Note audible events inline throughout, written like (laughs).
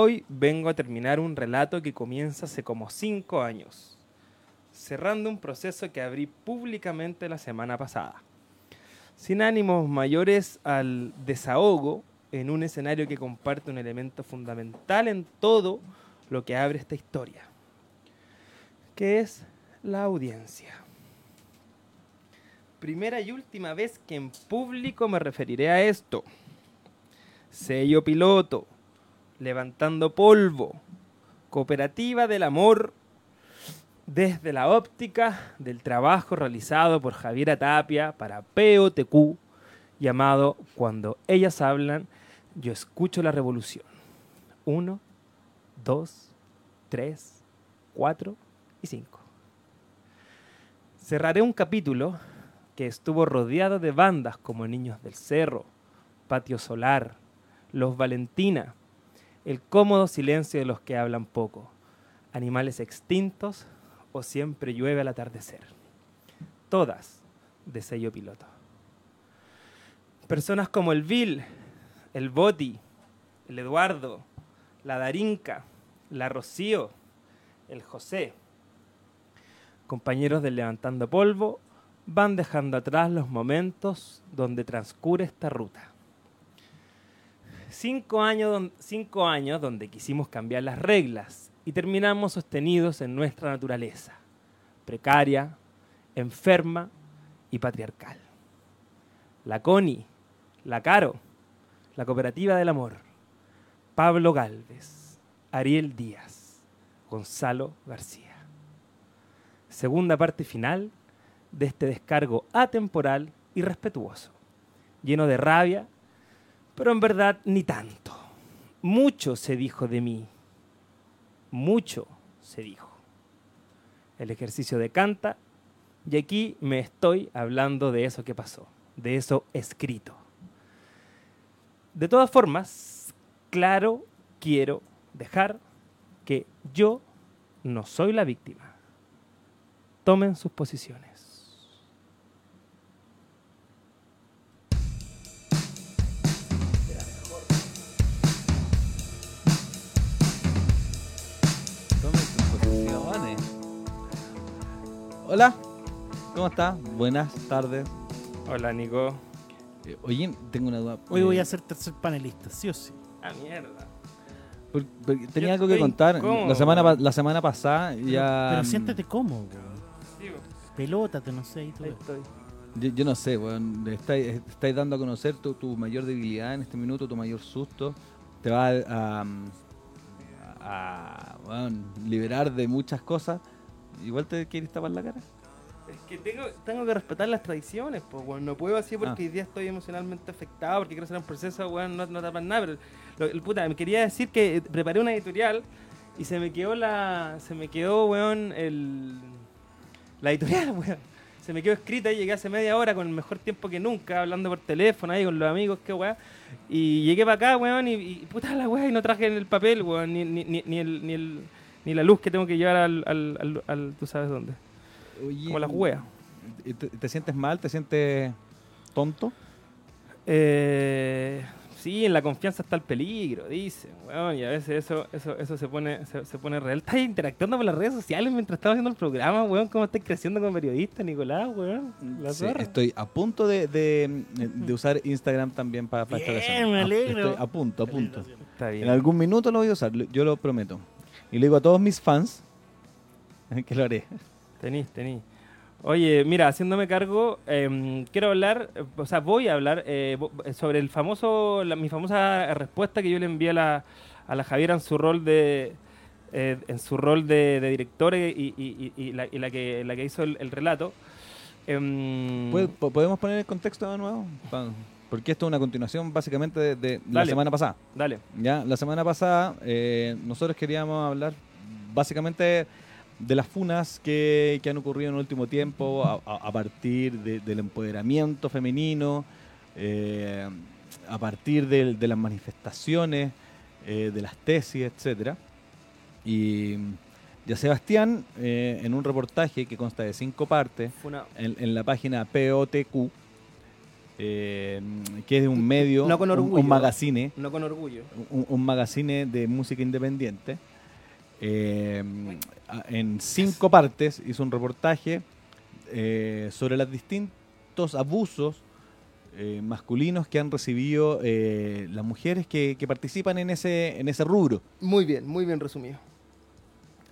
Hoy vengo a terminar un relato que comienza hace como cinco años, cerrando un proceso que abrí públicamente la semana pasada, sin ánimos mayores al desahogo en un escenario que comparte un elemento fundamental en todo lo que abre esta historia, que es la audiencia. Primera y última vez que en público me referiré a esto. Sello piloto, levantando polvo, cooperativa del amor, desde la óptica del trabajo realizado por Javiera Tapia para POTQ, llamado Cuando ellas hablan, yo escucho la revolución. Uno, dos, tres, cuatro y cinco. Cerraré un capítulo que estuvo rodeado de bandas como Niños del Cerro, Patio Solar, Los Valentina, el cómodo silencio de los que hablan poco, animales extintos o siempre llueve al atardecer. Todas de sello piloto. Personas como el Bill, el Boti, el Eduardo, la Darinka, la Rocío, el José, compañeros del Levantando Polvo, van dejando atrás los momentos donde transcurre esta ruta. Cinco años, cinco años donde quisimos cambiar las reglas y terminamos sostenidos en nuestra naturaleza, precaria, enferma y patriarcal. La CONI, la CARO, la Cooperativa del Amor, Pablo Galvez, Ariel Díaz, Gonzalo García segunda parte final de este descargo atemporal y respetuoso, lleno de rabia, pero en verdad ni tanto. Mucho se dijo de mí, mucho se dijo. El ejercicio de canta, y aquí me estoy hablando de eso que pasó, de eso escrito. De todas formas, claro, quiero dejar que yo no soy la víctima tomen sus posiciones. Hola, ¿cómo estás? Buenas tardes. Hola, Nico. Eh, oye, tengo una duda. Hoy Eh, voy a ser tercer panelista, sí o sí. Ah, mierda. por- porque tenía Yo algo que estoy contar. incómodo, La semana, pa- la semana pasada ya. Pero mm, siéntete cómodo, weón. Pelótate, no sé, y todo. ahí estoy. Yo, yo no sé, weón. le Estáis, estáis dando a conocer tu, tu mayor debilidad en este minuto, tu mayor susto. Te va a, a, a, weón, liberar de muchas cosas. Igual te quieres tapar la cara. Es que tengo, tengo que respetar las tradiciones, pues, weón. No puedo así porque Ah. hoy día estoy emocionalmente afectado, porque quiero hacer un proceso, weón, no, no tapan nada. Pero, lo- el puta, me quería decir que preparé una editorial y se me quedó la. Se me quedó, weón, el. La editorial, (laughs) weón. Se me quedó escrita y llegué hace media hora con el mejor tiempo que nunca, hablando por teléfono ahí con los amigos, qué weón. Y llegué para acá, weón, y, y puta la weón, y no traje el papel, weón, ni, ni, ni, ni el, ni, el, ni la luz que tengo que llevar al, al, al, al- tú sabes dónde. Oye, Como las weas. ¿Te, te sientes mal? ¿Te sientes tonto? Eh, sí, en la confianza está el peligro, dicen, weón, y a veces eso, eso, eso se pone, se, se pone real. Estás interactuando con las redes sociales mientras estamos haciendo el programa, weón, cómo estás creciendo como periodista, Nicolás, weón. La Sí, zorra. estoy a punto de, de- de usar Instagram también para, para esta Bien, ocasión. me A- alegro. Estoy a punto, a punto. Está bien. En algún minuto lo voy a usar, yo lo prometo. Y le digo a todos mis fans (laughs) que lo haré. Tenís, tenís. Oye, mira, haciéndome cargo, em, quiero hablar, eh, o sea, voy a hablar eh, vo- sobre el famoso, la- mi famosa respuesta que yo le envié a la, a la Javiera en su rol de, eh, en su rol de, de directora y, y- y- la, y la que, la que hizo el, el relato. Em, ¿Puede- po- ¿Podemos poner el contexto de nuevo? Porque esto es una continuación básicamente de, de la semana pasada. Dale. Ya, la semana pasada eh, nosotros queríamos hablar básicamente de las funas que, que han ocurrido en el último tiempo a, partir de- del empoderamiento femenino, eh, a partir del- de, las manifestaciones, eh, de las tesis, etcétera. Y ya Sebastián, en un reportaje que consta de cinco partes, en, en la página POTQ, eh, que es de un medio, No con un- magazine, No con orgullo. un, un magazine de música independiente. eh, en cinco partes hizo un reportaje eh, sobre los distintos abusos masculinos que han recibido las mujeres que, que participan en ese, en ese rubro. Muy bien, muy bien resumido.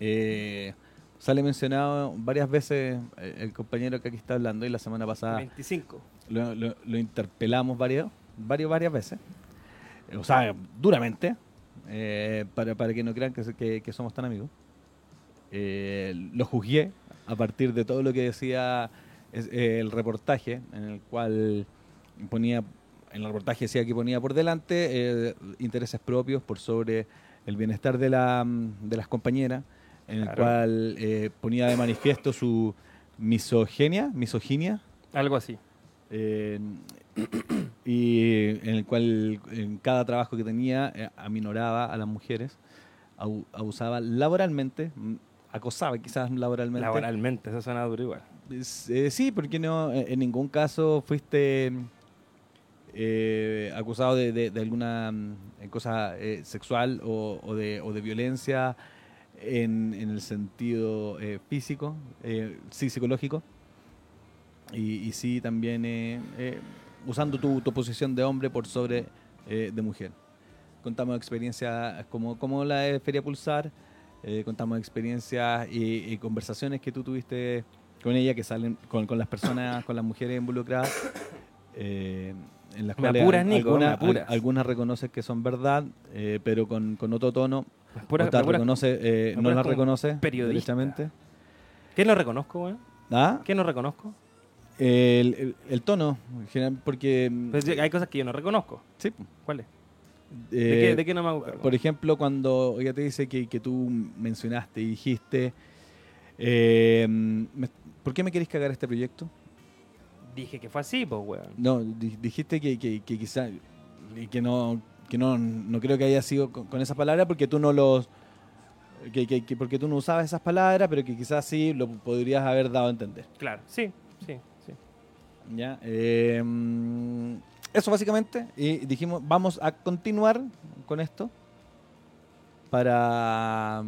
Eh, sale mencionado varias veces el compañero que aquí está hablando y la semana pasada 25. Lo, lo- lo interpelamos varias, varias, varias veces. Eh, O sea, duramente, eh, para, para que no crean que, que- que somos tan amigos. Eh, lo juzgué a partir de todo lo que decía eh, el reportaje, en el cual ponía, en el reportaje decía que ponía por delante eh, intereses propios por sobre el bienestar de, la, mm, de las compañeras, en el cual eh, ponía de manifiesto su misoginia, misoginia, Algo así. Eh, y en el cual en cada trabajo que tenía eh, aminoraba a las mujeres, abu- abusaba laboralmente, mm, acosaba quizás laboralmente. Laboralmente, eso suena duro igual. Eh, sí, porque no, eh, en ningún caso fuiste eh, acusado de, de- de alguna mm, cosa sexual o, o de, o de violencia en, en el sentido físico, eh, sí psicológico, y, y sí también eh, eh, usando tu, tu posición de hombre por sobre eh, de mujer. Contamos experiencias como, como la de Feria Pulsar, eh, contamos experiencias y, y conversaciones que tú tuviste con ella, que salen con, con las personas, con las mujeres involucradas, eh, en las Me cuales apuras, Nico, algunas, algunas reconocen que son verdad, pero con, con otro tono, Pura- reconoce, no como reconoce periodista. ¿Qué no reconozco, weón? ¿Ah? ¿Qué no reconozco? El, el- el tono, en general, porque... Pues sí, hay cosas que yo no reconozco. sí, ¿Cuáles? eh, ¿De, qué, ¿De qué no me cargo? Por ejemplo, cuando ella te dice que, que tú mencionaste y dijiste, eh, me- ¿por qué me querés cagar este proyecto? Dije que fue así, pues, weón. No, di- dijiste que, que, que quizá, y que no, que no, no creo que haya sido con, con esas palabras porque tú no los, que, que- que porque tú no usabas esas palabras, pero que quizás sí lo podrías haber dado a entender. Claro, sí, sí. ¿Ya? Eh, eso básicamente, y dijimos, vamos a continuar con esto para...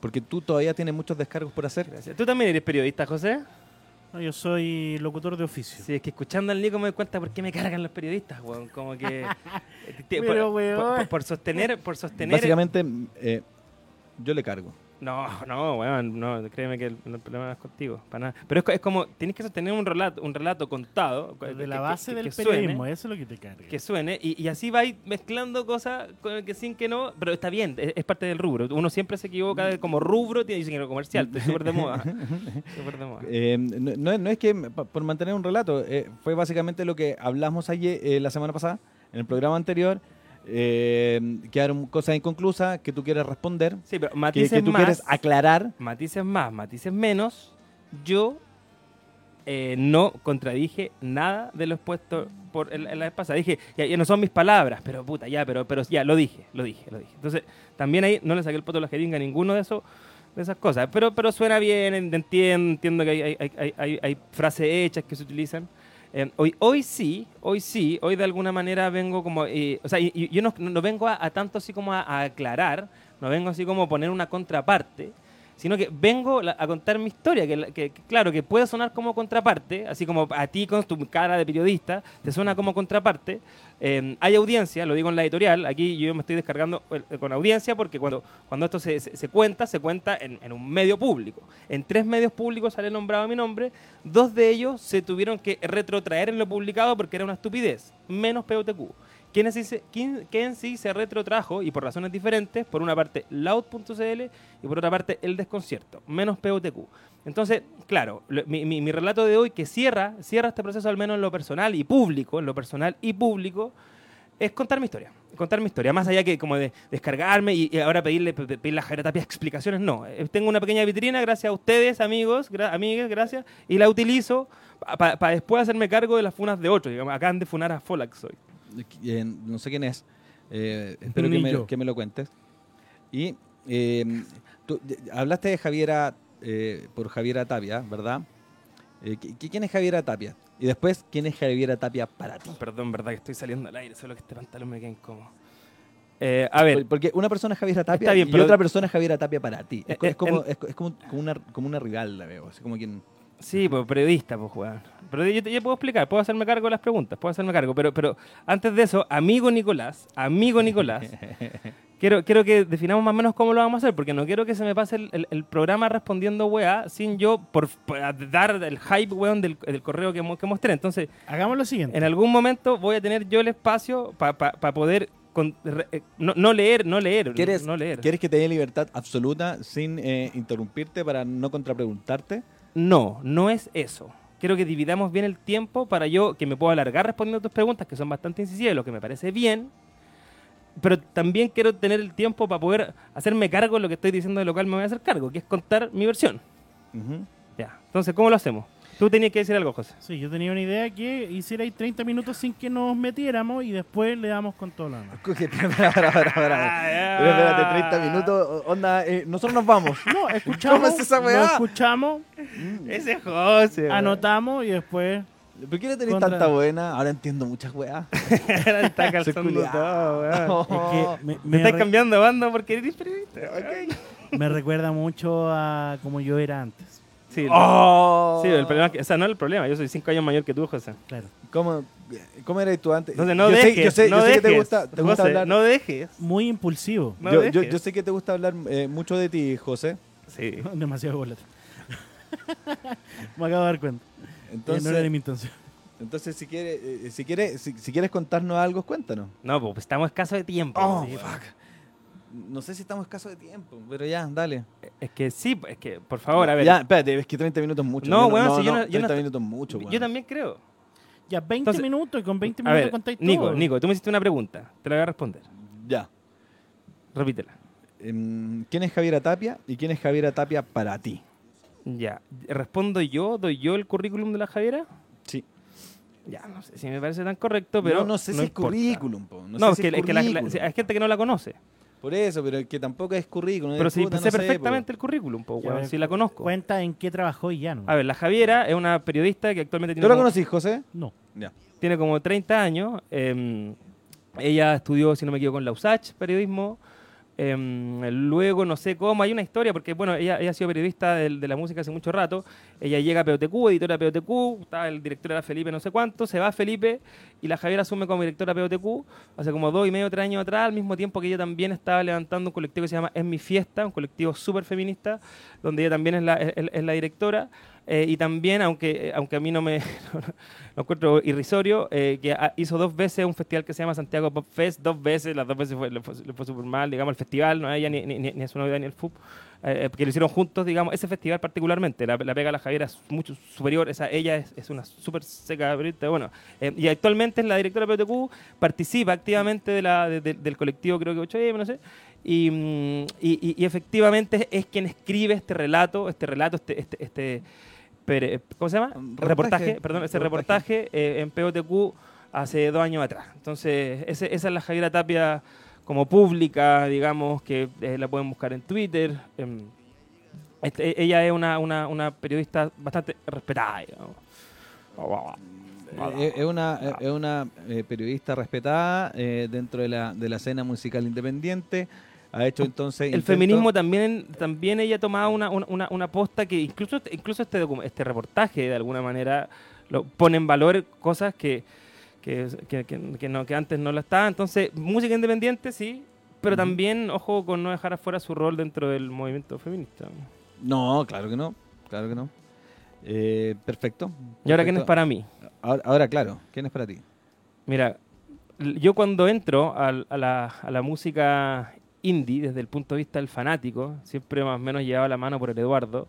Porque tú todavía tienes muchos descargos por hacer. Gracias. ¿Tú también eres periodista, José? No, yo soy locutor de oficio. Sí, es que escuchando al Nico me doy cuenta por qué me cargan los periodistas, weón. Como que... (laughs) eh, por- Pero, por, weón. por- por sostener... Por sostener Básicamente, eh, yo le cargo. No, (laughs) no, weón, no, créeme que el, el problema no es contigo, para nada. Pero es, co- es como, tienes que sostener un relato, un relato contado. que- De que- la que- base que- del que suene, periodismo, eso es lo que te carga. que suene, y, y así vais mezclando cosas con el que sin que no, pero está bien, es, es parte del rubro. Uno siempre se equivoca de- como rubro, tiene ingeniero comercial, estoy súper de moda. (laughs) Súper de moda. Eh, no, no es- no es que por mantener un relato, eh, fue básicamente lo que hablamos ayer, eh, la semana pasada, en el programa anterior. Eh, quedaron cosas inconclusas que tú quieres responder, Sí, pero que, matices que tú más, quieres aclarar. matices más, matices menos, yo eh, no contradije nada de lo expuesto por el- en la vez pasada. Dije, ya, ya no son mis palabras, pero puta, ya, pero, pero ya, lo dije, lo dije, lo dije. Entonces, también ahí no le saqué el poto a la jeringa a ninguno de esos de esas cosas. Pero, pero suena bien, en- entiendo, entiendo que hay, hay, hay, hay- hay frases hechas que se utilizan. Hoy, hoy sí, hoy sí, hoy de alguna manera vengo como, eh, o sea, yo no, no vengo a, a tanto así como a, a aclarar, no vengo así como a poner una contraparte, sino que vengo a contar mi historia, que, que- que, claro, que puede sonar como contraparte, así como a ti con tu cara de periodista, te suena como contraparte. Eh, hay audiencia, lo digo en la editorial, aquí yo me estoy descargando con audiencia porque cuando, cuando esto se, se- se cuenta, se cuenta en, en un medio público. En tres medios públicos sale nombrado mi nombre, dos de ellos se tuvieron que retrotraer en lo publicado porque era una estupidez, menos POTQ. ¿Quién en sí se- retrotrajo y por razones diferentes, por una parte loud.cl y por otra parte el desconcierto, menos POTQ. Entonces, claro, mi, relato de hoy que cierra, cierra este proceso al menos en lo personal y público, en lo personal y público, es contar mi historia. Contar mi historia. Más allá que como de descargarme y, y ahora pedirle, pe- pe- pedirle a Tapia explicaciones, no. Eh, Tengo una pequeña vitrina, gracias a ustedes, amigos, gra- gracias, y la utilizo para después hacerme cargo de las funas de otros. Digamos, acaban de funar a Folax hoy. Eh, no sé quién es, eh, espero que me, yo. que me lo cuentes. Y eh, tú hablaste de Javiera, eh, por Javiera Tapia, ¿verdad? Eh, ¿qui- ¿Quién es Javiera Tapia? Y después, ¿quién es Javiera Tapia para ti? Perdón, verdad que estoy saliendo al aire, solo que este pantalón me queda incómodo. Eh, a ver, Porque una persona es Javiera Tapia Está bien, y pero- otra persona es Javiera Tapia para ti. Es, Eh, es como, en- es, es como, como una, como una rival, la veo. Así como quien... sí, pues periodista, pues, weón. Pero yo, te- yo puedo explicar, puedo hacerme cargo de las preguntas, puedo hacerme cargo. Pero, pero antes de eso, amigo Nicolás, amigo Nicolás, (laughs) quiero, quiero que definamos más o menos cómo lo vamos a hacer, porque no quiero que se me pase el, el- el programa respondiendo weá sin yo por, por dar el hype, weón, del, del correo que, mo- que mostré. Entonces, Hagamos lo siguiente. en algún momento voy a tener yo el espacio para poder con- re- eh, no, no leer, no leer, ¿Quieres, no leer. ¿Quieres que te dé libertad absoluta sin eh, interrumpirte para no contrapreguntarte? No, no es eso. Quiero que dividamos bien el tiempo para yo que me pueda alargar respondiendo a tus preguntas, que son bastante incisivas, lo que me parece bien. Pero también quiero tener el tiempo para poder hacerme cargo de lo que estoy diciendo de lo cual me voy a hacer cargo, que es contar mi versión. Ya. Entonces, ¿cómo lo hacemos? Tú tenías que decir algo, José. Sí, yo tenía una idea que hicierais 30 minutos sin que nos metiéramos y después le damos con todo lo demás. (laughs) Pero espérate, 30 minutos, onda, eh, nosotros nos vamos. No, (laughs) escuchamos. ¿Cómo es esa weá? nos escuchamos, Ese es José. weón. anotamos y después. ¿Por qué no tenés Contra- tanta buena? Ahora entiendo muchas weas. Está calzando culiao. todo, weón. Es que me, Me re- cambiando de banda porque eres periodista. me recuerda mucho a como yo era antes. Sí, Oh. sí, el problema es que, o sea, no es el problema, yo soy cinco años mayor que tú, José. Claro. ¿Cómo, cómo eras tú antes? Entonces no yo dejes, sé, yo sé, no yo sé que te dejes, gusta, te gusta José, hablar. no dejes. Muy impulsivo. No yo, yo, dejes. yo sé que te gusta hablar eh, mucho de ti, José. Sí. (laughs) Demasiado boleto. (laughs) me acabo de dar cuenta. Entonces, Eh, no era mi intención. entonces si quieres, eh, si quieres, si, si quieres contarnos algo, cuéntanos. No, pues estamos escasos de tiempo. Oh, Sí, fuck. No sé si estamos escasos de tiempo, pero ya, dale. Es que sí, es que, por favor, a ver. Ya, espérate, es que 30 minutos es mucho. No, Yo weón, si yo no- yo 30 no- minutos es mucho, yo weón. también creo. Ya 20 Entonces, minutos y con 20 A minutos ver, contáis Nico, todo. Nico, tú me hiciste una pregunta. Te la voy a responder. Ya. Repítela. Em, ¿Quién es Javiera Tapia y quién es Javiera Tapia para ti? Ya. ¿Respondo yo? ¿Doy yo el currículum de la Javiera? Sí. Ya, no sé si me parece tan correcto, pero. no, no sé si es importa. currículum, po. No, No, sé es si que, es es que la- la- currículum. hay gente que no la conoce. Por eso, pero que tampoco es currículum. Pero es sí, puta, sé no sé, perfectamente el currículum, po, weón, si la conozco. Cuenta en qué trabajó y ya no. A ver, la Javiera es una periodista que actualmente tiene ¿Tú la como- conocís, José? No. Ya. tiene como 30 años. eh, ella estudió, si no me equivoco, en la USACH, periodismo. Eh, luego, no sé cómo, hay una historia, porque bueno, ella, ella ha sido periodista del- de, la música hace mucho rato. Ella llega a POTQ, editora de POTQ, el director era Felipe no sé cuánto, se va Felipe y la Javiera asume como directora de POTQ hace como dos y medio, tres años atrás, al mismo tiempo que ella también estaba levantando un colectivo que se llama Es mi fiesta, un colectivo súper feminista, donde ella también es la, es- es la directora. Eh, y también, aunque, eh, aunque a mí no me (laughs) lo encuentro irrisorio, eh, que hizo dos veces un festival que se llama Santiago Pop Fest, dos veces, las dos veces fue- le fue, fue súper mal, digamos, el festival, no ella ni, ni, ni- a su novia ni el FUP, que lo hicieron juntos, digamos, ese festival particularmente, la, la pega a la Javiera es mucho superior, esa, ella es, es una súper seca bueno, y actualmente es la directora de PTQ, participa activamente de la, de- de- del colectivo, creo que 8M, no sé, y, mm, y- y- y efectivamente es quien escribe este relato, este relato, este, este, este ¿cómo se llama? Reportaje, reportaje, perdón, ese reportaje. reportaje eh, en POTQ hace dos años atrás. Entonces, ese- esa es la Javiera Tapia como pública, digamos, que eh, la pueden buscar en Twitter. em, este, ella es una, una, una periodista bastante respetada, digamos. Eh, es una, eh, es una eh, periodista respetada eh, dentro de la, de la escena musical independiente. Ha hecho entonces. El intento- feminismo también, también ella tomaba una, una, una- posta que incluso, incluso este, este reportaje de alguna manera lo pone en valor cosas que, que, que- que- no, que antes no lo estaba. Entonces, música independiente sí, pero también, ojo, con no dejar afuera su rol dentro del movimiento feminista. No, claro que no. Claro que no. Eh, perfecto. ¿Y ahora quién es para mí? Ahora, ahora, claro, ¿quién es para ti? Mira, yo cuando entro al- a, la, a la música indie, desde el punto de vista del fanático, siempre más o menos llevaba la mano por el Eduardo,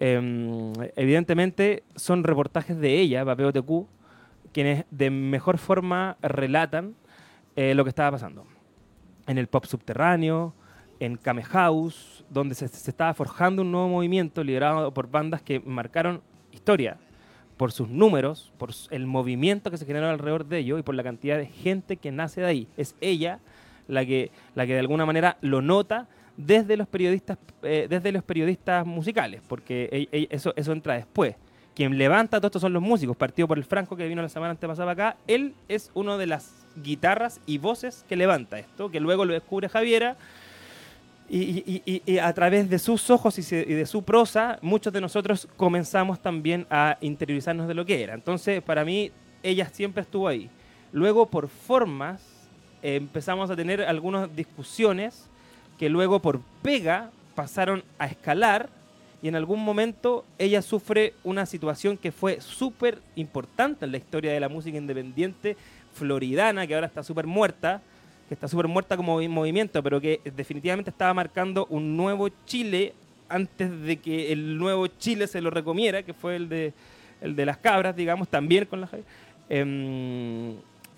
em, evidentemente son reportajes de ella, Papeo TQ, quienes de mejor forma relatan eh, lo que estaba pasando. En el pop subterráneo, en Kame House, donde se, se estaba forjando un nuevo movimiento liderado por bandas que marcaron historia por sus números, por el movimiento que se generó alrededor de ello y por la cantidad de gente que nace de ahí. Es ella la que, la que de alguna manera lo nota desde los periodistas, eh, desde los periodistas musicales, porque eso, eso entra después. quien levanta todo esto son los músicos, partido por el Franco que vino la semana antepasada acá, él es uno de las guitarras y voces que levanta esto, que luego lo descubre Javiera. Y, y- y- a través de sus ojos y de su prosa, muchos de nosotros comenzamos también a interiorizarnos de lo que era. Entonces, para mí, ella siempre estuvo ahí. Luego, por formas, eh, empezamos a tener algunas discusiones que luego, por pega, pasaron a escalar y en algún momento ella sufre una situación que fue súper importante en la historia de la música independiente floridana, que ahora está súper muerta, que está súper muerta como movi- movimiento, pero que definitivamente estaba marcando un nuevo Chile antes de que el nuevo Chile se lo recomiera, que fue el de, el de las cabras, digamos, también con la Javi.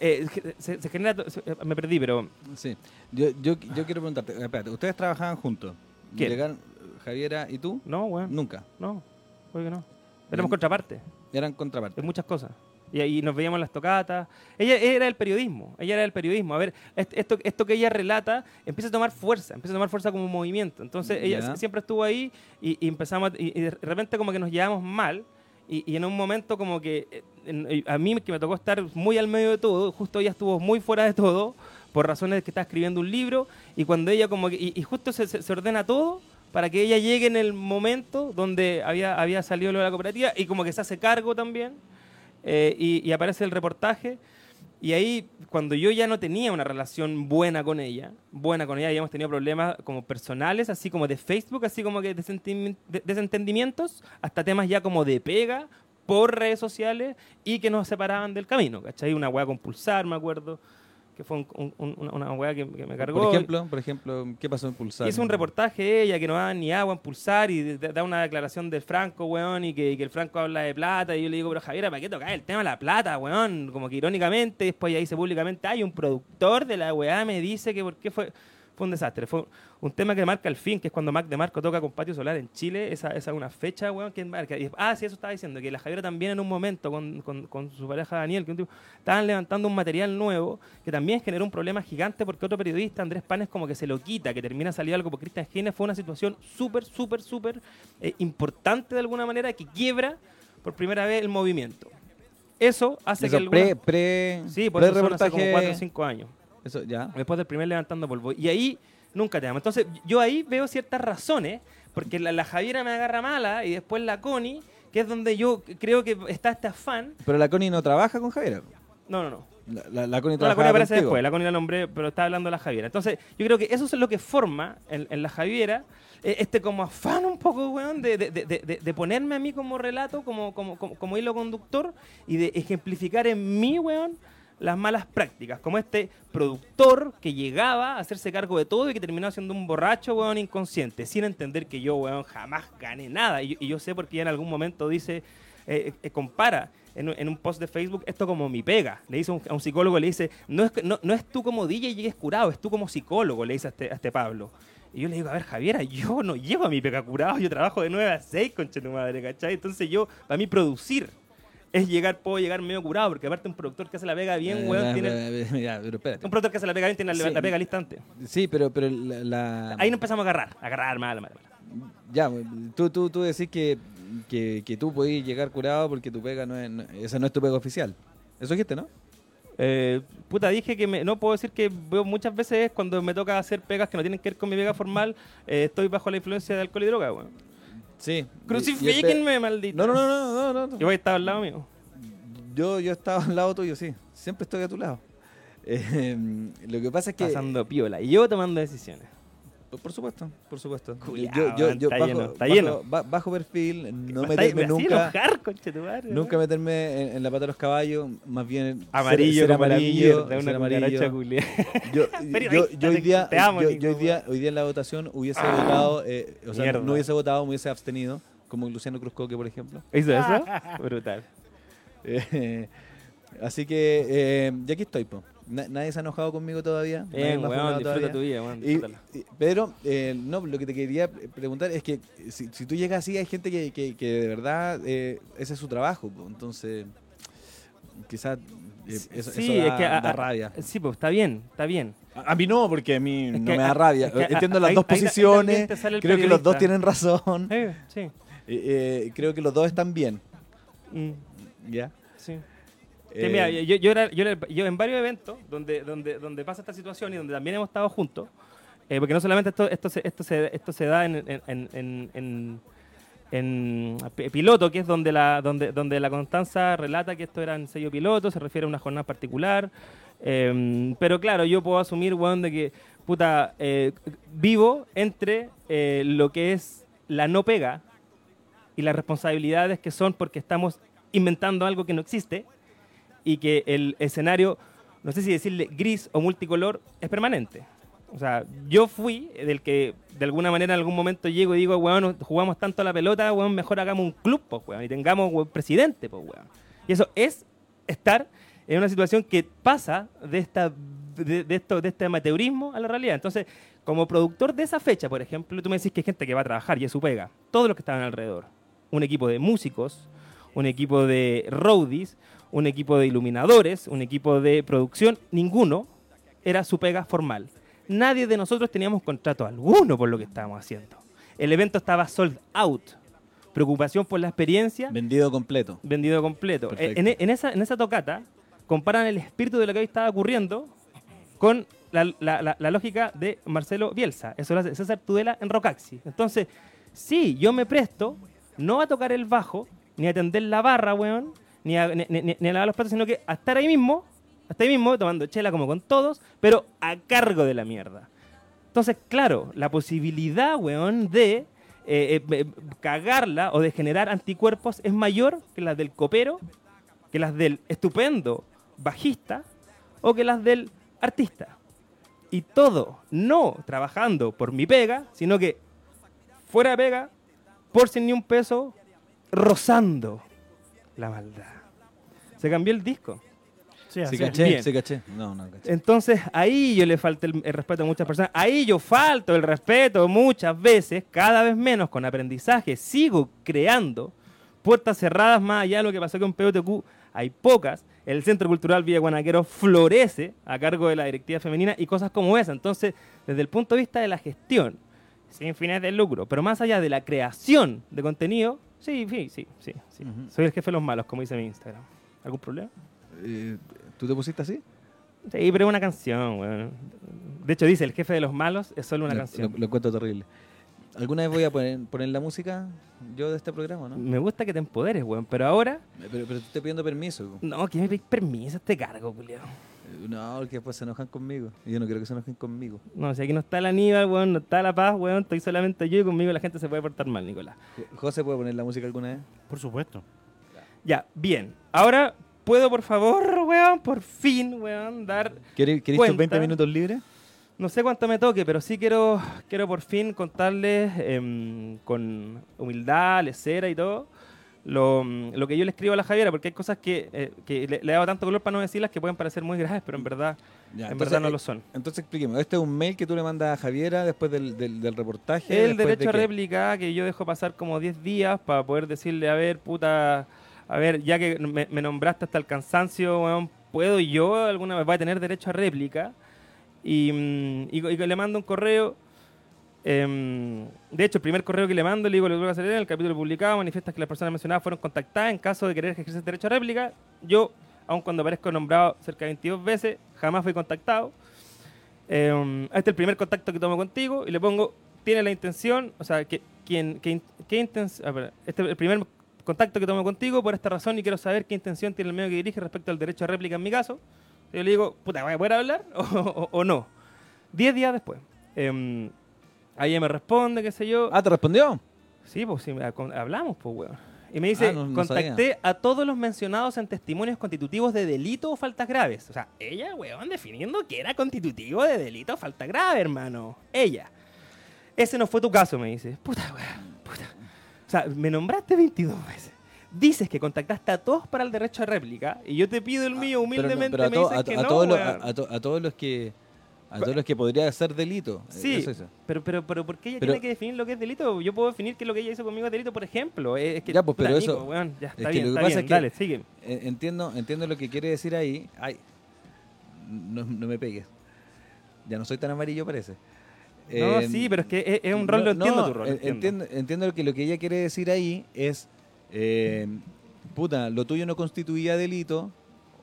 Eh, se, se genera, se- me perdí, pero Sí. Yo, yo, yo quiero preguntarte, eh, espérate, ¿ustedes trabajaban juntos? ¿Quién? Llegaron, Javiera y tú? no, weón, Nunca. no, porque no. Éramos contrapartes. Eran contrapartes. en muchas cosas. Y ahí nos veíamos en las tocatas. Ella era el periodismo, ella era el periodismo. A ver, est- esto, esto que ella relata empieza a tomar fuerza, empieza a tomar fuerza como movimiento. Entonces ella sie- siempre estuvo ahí y, y empezamos, a- y, y de repente como que nos llevamos mal. Y, en un momento como que eh, eh, a mí que me tocó estar muy al medio de todo, justo ella estuvo muy fuera de todo por razones de que está escribiendo un libro y cuando ella como que, y, justo se, ordena todo para que ella llegue en el momento donde había, había salido lo de la cooperativa y como que se hace cargo también eh, y aparece el reportaje. Y ahí, cuando yo ya no tenía una relación buena con ella, buena con ella, habíamos tenido problemas como personales, así como de Facebook, así como que desentendimientos, hasta temas ya como de pega por redes sociales y que nos separaban del camino, ¿cachai? Una weá con pulsar, me acuerdo, que fue un- un- un- una, una weá que, que me cargó. Por ejemplo, por ejemplo, ¿qué pasó en Pulsar? Hizo un reportaje ella que no da ni agua en pulsar y da- una declaración del Franco, weón, y que, y que el Franco habla de plata. Y yo le digo, pero Javiera, ¿para qué tocar el tema de la plata, weón? Como que irónicamente, después ya dice públicamente, hay un productor de la weá, me dice que por qué fue. Fue un desastre. Fue un tema que marca el fin, que es cuando Mac de Marco toca con Patio Solar en Chile. Esa, es una fecha, weón, que marca. Y- ah, sí, eso estaba diciendo, que la Javiera también en un momento con, con- con su pareja Daniel, que un tipo- estaban levantando un material nuevo que también generó un problema gigante porque otro periodista, Andrés Panes, como que se lo quita, que termina saliendo algo por Cristian Gines. Fue una situación súper, súper, súper eh, importante de alguna manera que quiebra por primera vez el movimiento. Eso hace Eso, que... pre, algunas- pre, sí, por pre eso hace como reportaje. 4 o 5 años Eso, ya. después del primer levantando polvo. Y ahí nunca te amo. Entonces, yo ahí veo ciertas razones, porque la, la Javiera me agarra mala y después la Connie, que es donde yo creo que está este afán. Pero la Connie no trabaja con Javiera. No, no, no. La, la, la Connie No, la Connie aparece contigo. después, la Connie la nombré, pero está hablando la Javiera. Entonces, yo creo que eso es lo que forma en, en la Javiera eh, este como afán un poco, weón, de, de- de- de- de ponerme a mí como relato, como, como, como, como hilo conductor y de ejemplificar en mí, weón, las malas prácticas. Como este productor que llegaba a hacerse cargo de todo y que terminó siendo un borracho, weón, inconsciente, sin entender que yo, weón, jamás gané nada. Y, y yo sé porque ya en algún momento dice, eh, eh, compara en, un- post de Facebook esto como mi pega. Le dice a un, psicólogo, le dice, no es, no, no es tú como DJ y llegues curado, es tú como psicólogo, le dice a este, a este Pablo. Y yo le digo, a ver, Javiera, yo no llego a mi pega curado, yo trabajo de 9 a 6, concha tu madre, ¿cachai? Entonces yo, para mí producir es llegar, puedo llegar medio curado, porque aparte un productor que hace la pega bien, Eh, weón, tiene... pero espérate. Un productor que hace la pega bien tiene la, Sí. la pega lista antes. Sí, pero, pero la, la- Ahí nos empezamos a agarrar, a agarrar mal, mal, mal. Ya, tú, tú, tú decís que, que, que tú podés llegar curado porque tu pega no es, no- esa no es tu pega oficial. Eso dijiste, ¿no? Eh, puta, dije que me- no puedo decir que veo muchas veces cuando me toca hacer pegas que no tienen que ver con mi pega formal, eh, estoy bajo la influencia de alcohol y droga, weón. Sí. Crucifíquenme, maldito. No, no, no, no, no, no. Yo voy a estar al lado mío. Yo, yo estaba al lado tuyo, sí. Siempre estoy a tu lado. (laughs) Eh, lo que pasa es que... Pasando piola. Y yo tomando decisiones. Por supuesto, por supuesto. Culeado, yo, yo, yo está bajo, lleno, está bajo- lleno. ba- bajo perfil, no Me meterme nunca, enojar, nunca meterme en, en la pata de los caballos, más bien ser- Amarillo, ser, la amarillo, ser una amarillo. (laughs) Yo, (laughs) yo, yo hoy día, te amo, yo, Nico, yo hoy día, hoy día en la votación hubiese votado, eh, o sea, Mierda. no hubiese votado, me hubiese abstenido, como Luciano Cruzcoque, por ejemplo. ¿Hizo eso? (laughs) Brutal. Eh, así que, eh, y aquí estoy, po. Na- nadie se ha enojado conmigo todavía. weón, disfruta todavía. tu vida, weón. Y- disfrútala. y- pero, eh, no, lo que te quería preguntar es que si, si tú llegas así, hay gente que, que- que de verdad eh, ese es su trabajo. Entonces, quizás eh, eso, sí, eso da, es que a- da a- rabia. Sí, pues está bien, está bien. A, a mí no, porque a mí no que me a- da rabia. Entiendo las ahí- dos ahí ta- ahí posiciones. Creo que los dos tienen razón. Eh, sí. Eh, eh, creo que los dos están bien. Mm, ¿Ya? sí. Eh, mira, yo, yo, era- yo, era- yo en varios eventos donde, donde, donde pasa esta situación y donde también hemos estado juntos, eh, porque no solamente esto, esto, se, esto, se, esto se da en, en, en, en- en- en pi- piloto, que es donde la, donde, donde la Constanza relata que esto era en sello piloto, se refiere a una jornada particular. eh, pero claro, yo puedo asumir, weón, de que, puta, eh, vivo entre eh, lo que es la no pega y las responsabilidades que son porque estamos inventando algo que no existe y que el escenario, no sé si decirle gris o multicolor, es permanente. O sea, yo fui del que de alguna manera en algún momento llego y digo, weón, jugamos tanto a la pelota, weón, mejor hagamos un club, pues, weón, y tengamos weón, presidente, pues, weón. Y eso es estar en una situación que pasa de, esta, de, esto, de este amateurismo a la realidad. Entonces, como productor de esa fecha, por ejemplo, tú me decís que hay gente que va a trabajar y es su pega. Todos los que estaban alrededor. Un equipo de músicos, un equipo de roadies, un equipo de iluminadores, un equipo de producción, ninguno era su pega formal. Nadie de nosotros teníamos contrato alguno por lo que estábamos haciendo. El evento estaba sold out. Preocupación por la experiencia, Vendido completo. vendido completo. Perfecto. En, en esa, en esa tocata comparan el espíritu de lo que hoy estaba ocurriendo con la, la- la- la lógica de Marcelo Bielsa. Eso lo hace César Tudela en Rocaxi. Entonces, sí, yo me presto no a tocar el bajo, ni a atender la barra, weón, ni a, ni, ni- ni a lavar los platos, sino que a estar ahí mismo, hasta ahí mismo, tomando chela como con todos, pero a cargo de la mierda. Entonces, claro, la posibilidad, weón, de eh, eh, cagarla o de generar anticuerpos es mayor que las del copero, que las del estupendo bajista o que las del artista. Y todo no trabajando por mi pega, sino que fuera de pega, por sin ni un peso, rozando la maldad. Se cambió el disco. Sí, es. caché, Bien. sí, caché. No, no, caché. Entonces ahí yo le falta el, el respeto a muchas personas. Ahí yo falto el respeto muchas veces, cada vez menos con aprendizaje. Sigo creando puertas cerradas más allá de lo que pasó con POTQ. Hay pocas. El Centro Cultural Villa Guanaquero florece a cargo de la directiva femenina y cosas como esa. Entonces, desde el punto de vista de la gestión, sin fines de lucro, pero más allá de la creación de contenido, sí, sí, sí, sí. sí. Ujú. Soy el jefe de los malos, como dice mi Instagram. ¿Algún problema? Eh, ¿Tú te pusiste así? Sí, pero es una canción, weón. De hecho, dice, el jefe de los malos es solo una canción. Lo, lo encuentro terrible. ¿Alguna vez voy a poner, poner la música yo de este programa, no? Me gusta que te empoderes, weón. Pero ahora, Pero, pero te estoy pidiendo permiso. no, que me pedís permiso, este cargo, Julio. No, porque después se enojan conmigo. Y yo no quiero que se enojen conmigo. No, si aquí no está el Aníbal, weón, no está la paz, weón, estoy solamente yo y conmigo la gente se puede portar mal, Nicolás. ¿José puede poner la música alguna vez? Por supuesto. Ya, bien. Ahora, ¿puedo, por favor, weón, por fin, weón, dar ¿Queréis tus Cuenta. 20 minutos libres? No sé cuánto me toque, pero sí quiero, quiero por fin contarles em, con humildad, lecera y todo, lo, mm, lo que yo le escribo a la Javiera, porque hay cosas que, eh, que le, le he dado tanto color para no decirlas que pueden parecer muy graves, pero en verdad, Ya, en entonces, verdad no eh, lo son. Entonces expliquemos. Este es un mail que tú le mandas a Javiera después del, del, del reportaje. El derecho a réplica que yo dejo pasar como 10 días para poder decirle, a ver, puta, a ver, ya que me, me nombraste hasta el cansancio, weón, ¿puedo yo alguna vez va a tener derecho a réplica? Y, mm, y- y le mando un correo. Em, de hecho, el primer correo que le mando, le digo, lo tengo que hacer en el capítulo publicado, manifiestas que las personas mencionadas fueron contactadas en caso de querer ejercer derecho a réplica. Yo, aun cuando aparezco nombrado cerca de 22 veces, jamás fui contactado. Eh, este es el primer contacto que tomo contigo y le pongo, tiene la intención, o sea, que, quien, que, in- qué inten- espera, este es el primer contacto que tomo contigo por esta razón y quiero saber qué intención tiene el medio que dirige respecto al derecho a réplica en mi caso. Yo le digo, puta, ¿voy a poder hablar (laughs) o, no? Diez días después. Eh, ahí ella me responde, qué sé yo. Ah, ¿te respondió? Sí, pues sí, hablamos, pues, weón. Y me dice, Ah, no- no contacté a todos los mencionados en testimonios constitutivos de delito o faltas graves. O sea, ella, weón, definiendo que era constitutivo de delito o falta grave, hermano. Ella. Ese no fue tu caso, me dice. Puta, weón, puta. O sea, me nombraste 22 veces. Dices que contactaste a todos para el derecho a réplica y yo te pido el mío Ah, no- humildemente me dices que no, a todos los que a todos los que podría ser delito. Eh, Sí, Eso, eso. Pero, pero, pero ¿por qué ella Pero- tiene que definir lo que es delito? Yo puedo definir que lo que ella hizo conmigo es delito, por ejemplo. Es que, Ya, pues, pero eso- weón, ya, es está que bien, lo que está pasa bien, es que- dale, sigue. Eh, Entiendo, entiendo lo que quiere decir ahí. Ay, no, no me pegues. Ya no soy tan amarillo, parece. No, Eh, sí, pero es que es, es un rol, no, lo entiendo no, tu rol. en- entiendo. Entiendo, entiendo que lo que ella quiere decir ahí es eh, puta, lo tuyo no constituía delito.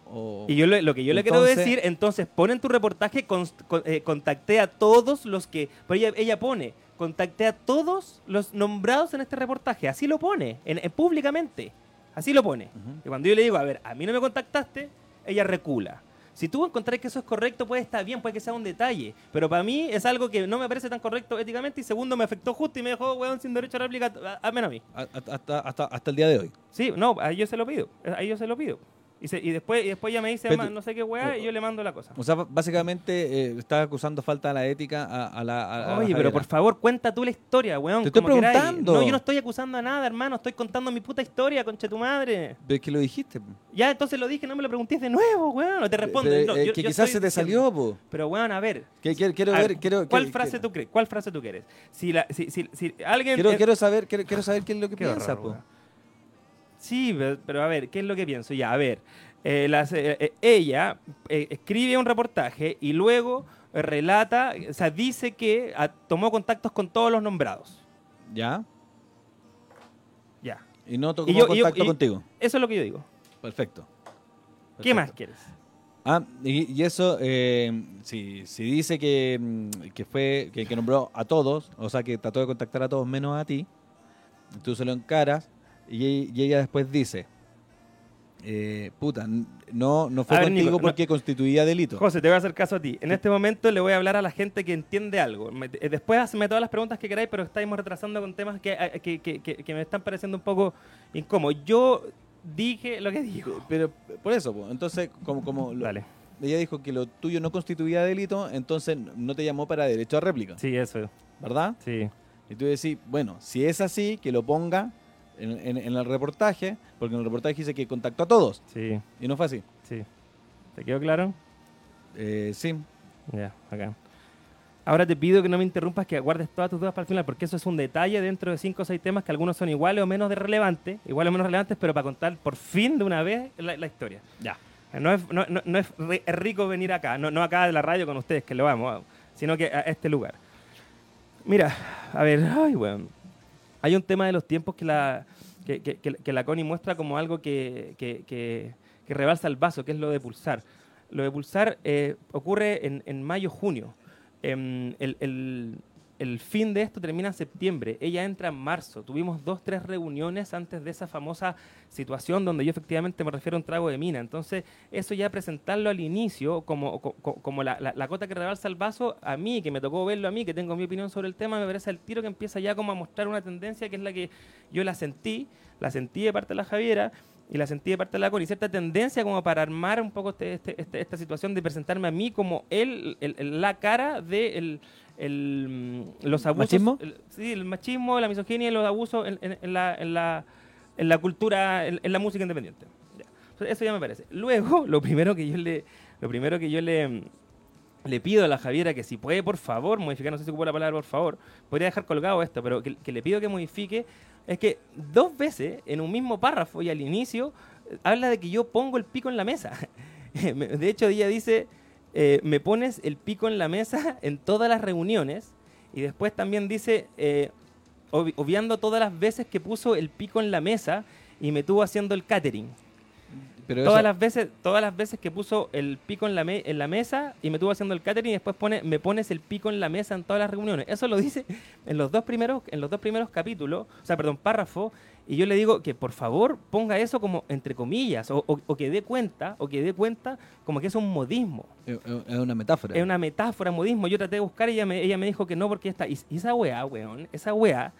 O... Y yo lo que yo le quiero decir, entonces pon en tu reportaje, con- eh, contacté a todos los que. Pero ella, ella pone, contacté a todos los nombrados en este reportaje. Así lo pone, en, en- públicamente. Así lo pone. Y cuando yo le digo, a ver, a mí no me contactaste, ella recula. Si tú encontrás que eso es correcto, puede estar bien, puede que sea un detalle. Pero para mí es algo que no me parece tan correcto éticamente y segundo me afectó justo y me dejó, weón, sin derecho a réplica, a- a menos a mí. Hasta, hasta el día de hoy. Sí, no, a ellos se lo pido. A ellos se lo pido. Y, se- y después y después ella me dice, Pero- "Ma, no sé qué weá, y yo le mando la cosa. O sea, básicamente eh, estás acusando falta de la ética a, a la. a- a la Oye, pero por favor, cuenta tú la historia, weón. Te estoy preguntando. No, yo no estoy acusando a nada, hermano. Estoy contando mi puta historia, concha tu madre. Pero es que lo dijiste. po. Ya, entonces lo dije, no me lo preguntes de nuevo, weón. No te respondo. Pero, no, eh, yo- que yo quizás se te salió, po. Pero, weón, a ver. Que- que- quiero ver. quiero, ¿Cuál que- frase tú crees? ¿Cuál frase tú quieres? Si, la, si, si, si alguien... Quiero, eh, quiero saber, quiero, quiero saber qué es lo que piensa, po. Sí, pero, pero a ver, ¿qué es lo que pienso? Ya, a ver. eh, las- eh, eh, ella eh, escribe un reportaje y luego relata, o sea, dice que ah, tomó contactos con todos los nombrados. ¿Ya? Ya. Y no tocó Y yo- y yo- contacto y- contigo. Eso es lo que yo digo. Perfecto. ¿Qué Perfecto. más quieres? Ah, y, eso, si, si dice que, mm, que fue, que, que nombró a todos, o sea, que trató de contactar a todos menos a ti, tú se lo encaras y, y ella después dice, eh, puta, no, no fue ver, contigo Nico, no- porque constituía delito. José, te voy a hacer caso a ti. En este momento le voy a hablar a la gente que entiende algo. Me- eh, después hazme todas las preguntas que queráis, pero estamos retrasando con temas que, eh, que, que- que- que me están pareciendo un poco incómodos. Yo dije lo que digo. Pero por eso, entonces, como, como lo- ella dijo que lo tuyo no constituía delito, entonces no te llamó para derecho a réplica, Sí, eso. ¿verdad? Sí. Y tú decís, bueno, si es así, que lo ponga en, en- en el reportaje, porque en el reportaje dice que contactó a todos, Sí, y no fue así. sí. ¿Te quedó claro? Eh, sí, Ya, acá. Ahora te pido que no me interrumpas, que guardes todas tus dudas para el final, porque eso es un detalle dentro de cinco o seis temas que algunos son iguales o menos de relevantes, iguales o menos relevantes, pero para contar por fin de una vez la, la historia. ya. No es, no, no- no es ri- es rico venir acá, no, no acá de la radio con ustedes, que lo vamos, sino que a este lugar. Mira, a ver, ay, weón. Hay un tema de los tiempos que la, que, la Connie muestra como algo que, que, rebalsa el vaso, que es lo de pulsar. Lo de pulsar eh, ocurre en, en mayo-junio. Em, el- el fin de esto termina en septiembre. Ella entra en marzo. Tuvimos dos, tres reuniones antes de esa famosa situación donde yo efectivamente me refiero a un trago de mina. Entonces, eso ya presentarlo al inicio como, co- co- como la, la- la gota que rebalsa el vaso, a mí, que me tocó verlo a mí, que tengo mi opinión sobre el tema, me parece el tiro que empieza ya como a mostrar una tendencia que es la que yo la sentí, la sentí de parte de la Javiera y la sentí de parte de la Cori, cierta tendencia como para armar un poco este- este- este- esta situación de presentarme a mí como él, el- el- la cara de el, el, mm, los abusos. ¿Machismo? el- sí, el machismo, la misoginia y los abusos en, en- en la, en, la, en la cultura, en, la música independiente. Ya. Eso ya me parece. Luego, lo primero que yo le, lo primero que yo le, le pido a la Javiera que si puede, por favor, modificar, no sé si ocupo la palabra por favor, podría dejar colgado esto, pero que, le pido que modifique, es que dos veces en un mismo párrafo y al inicio habla de que yo pongo el pico en la mesa. (laughs) Me- de hecho, ella dice, eh, me pones el pico en la mesa (laughs) en todas las reuniones y después también dice, eh, obvi- obviando todas las veces que puso el pico en la mesa y me tuvo haciendo el catering Pero todas eso- las veces todas las veces que puso el pico en la, me- en la mesa y me estuvo haciendo el catering y después pone me pones el pico en la mesa en todas las reuniones eso lo dice en los dos primeros en los dos primeros capítulos o sea perdón párrafo y yo le digo que por favor ponga eso como entre comillas o, o- o que dé cuenta o que dé cuenta como que es un modismo es es una metáfora. es una metáfora, modismo. Yo traté de buscar y ella me, ella me dijo que no porque está. Y, y esa weá, weón, esa weá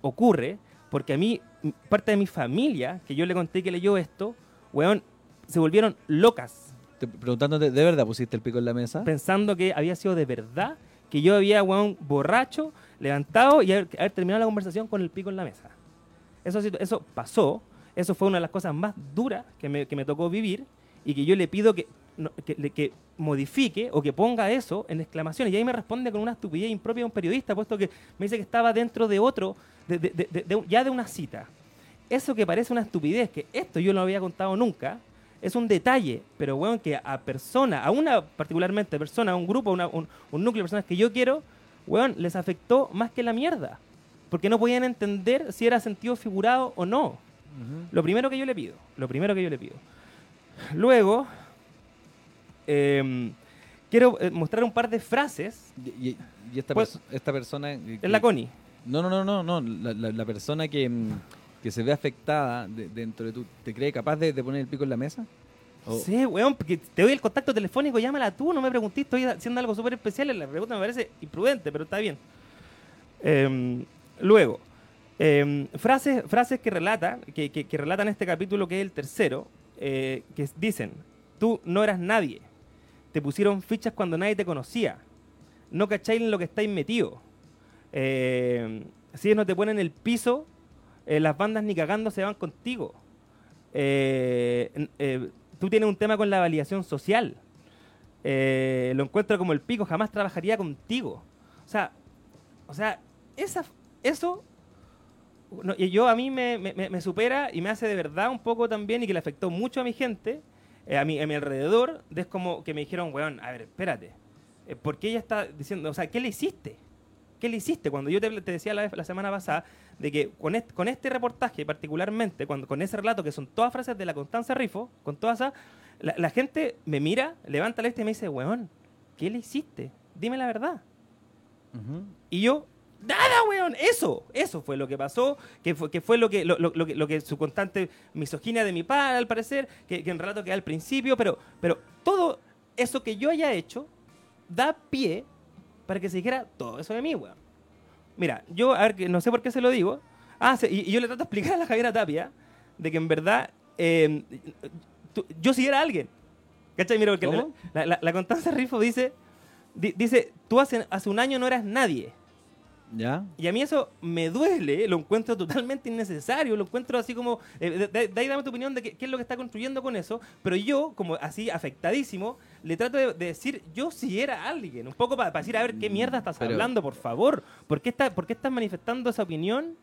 ocurre porque a mí, parte de mi familia, que yo le conté que leyó esto, weón, se volvieron locas Te- preguntándote, ¿de verdad pusiste el pico en la mesa? pensando que había sido de verdad que yo había, weón, borracho, levantado y haber, haber terminado la conversación con el pico en la mesa. Eso, eso pasó, eso fue una de las cosas más duras que me, que me tocó vivir y que yo le pido que, no- que, que modifique o que ponga eso en exclamaciones. Y ahí me responde con una estupidez impropia de un periodista, puesto que me dice que estaba dentro de otro, de- de- de- ya de una cita. Eso que parece una estupidez, que esto yo no lo había contado nunca, es un detalle, pero bueno, que a persona, a una particularmente persona, a un grupo, una- un, un núcleo de personas que yo quiero, weón, les afectó más que la mierda. Porque no podían entender si era sentido figurado o no. Lo primero que yo le pido, lo primero que yo le pido. Luego, em, quiero eh, mostrar un par de frases. Y, y- y esta, Pues- perso- esta persona... eh, Es la Connie. No, no, no, no, no. La, la- la persona que, mm, que se ve afectada de- dentro de tu... ¿Te cree capaz de, poner el pico en la mesa? Sí, weón, porque te doy el contacto telefónico, llámala tú, no me preguntes, estoy haciendo algo súper especial, la pregunta me parece imprudente, pero está bien. Em, luego, em, frases, frases que relata, que, que- relatan este capítulo que es el tercero, eh, que dicen, tú no eras nadie, te pusieron fichas cuando nadie te conocía, no cacháis en lo que estáis metido, Em, si ellos no te ponen el piso, eh, las bandas ni cagando se van contigo. Eh, eh, tú tienes un tema con la validación social. Eh, lo encuentro como el pico, jamás trabajaría contigo. O sea, o sea, esa, eso y yo a mí me, me- supera y me hace de verdad un poco también y que le afectó mucho a mi gente, a, mi, a mi alrededor, de es como que me dijeron, weón, a ver, espérate, ¿por qué ella está diciendo, o sea, ¿qué le hiciste? ¿Qué le hiciste? Cuando yo te, te decía la, semana pasada de que con este, con este reportaje particularmente, cuando, con ese relato que son todas frases de la Constanza Rifo, con todas esas, la, la gente me mira, levanta la vista y me dice, weón, ¿qué le hiciste? Dime la verdad. Y yo, nada, weón, eso, eso fue lo que pasó, que fue, que fue lo, que, lo, lo- lo que, lo que su constante misoginia de mi padre, al parecer, que, que en relato que al principio, pero, pero todo eso que yo haya hecho da pie para que se dijera todo eso de mí, weón. Mira, yo, a ver, no sé por qué se lo digo, ah, y, yo le trato de explicar a la Javiera Tapia de que en verdad eh, tú- yo sí era alguien. ¿Cachai? Mira, porque la, ¿Cómo? la, la- la Constanza Rifo dice, di- dice, tú hace, hace un año no eras nadie. ¿Ya? Y a mí eso me duele, lo encuentro totalmente (laughs) innecesario, lo encuentro así como, eh, de, de- de ahí dame tu opinión de qué, qué es lo que está construyendo con eso, pero yo, como así afectadísimo, le trato de, de decir, yo sí era alguien, un poco para decir, a ver, ¿qué mierda estás Pero- hablando, por favor? ¿Por qué, está, ¿Por qué estás manifestando esa opinión?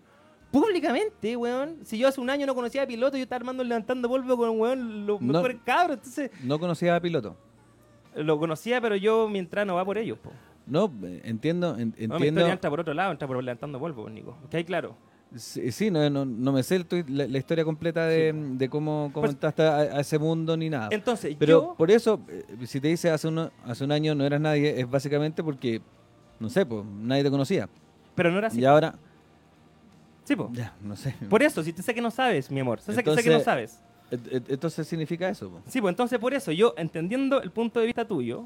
Públicamente, weón. Si yo hace un año no conocía a piloto, yo estaba armando levantando polvo con weón, los No. mejores cabros. Entonces, No conocía a piloto. lo conocía, pero yo mientras no va por ellos, po. No, entiendo, en- No, mi entiendo. historia entra por otro lado, entra por levantando polvo, Nico. Que hay claro. Sí, sí, no, no, no me sé la, la historia completa de, de cómo, cómo Pues- entraste a, a ese mundo ni nada. Entonces, Pero yo... por eso, eh, si te dice hace, uno, hace un año no eras nadie, es básicamente porque, no sé, pues nadie te conocía. Pero no era así. Y ahora, Sí, po. ya, no sé. Por eso, si te sé que no sabes, mi amor. Sé, que- sé que no Entonces- sabes. Entonces significa eso. po. Sí, pues entonces por eso, yo, entendiendo el punto de vista tuyo,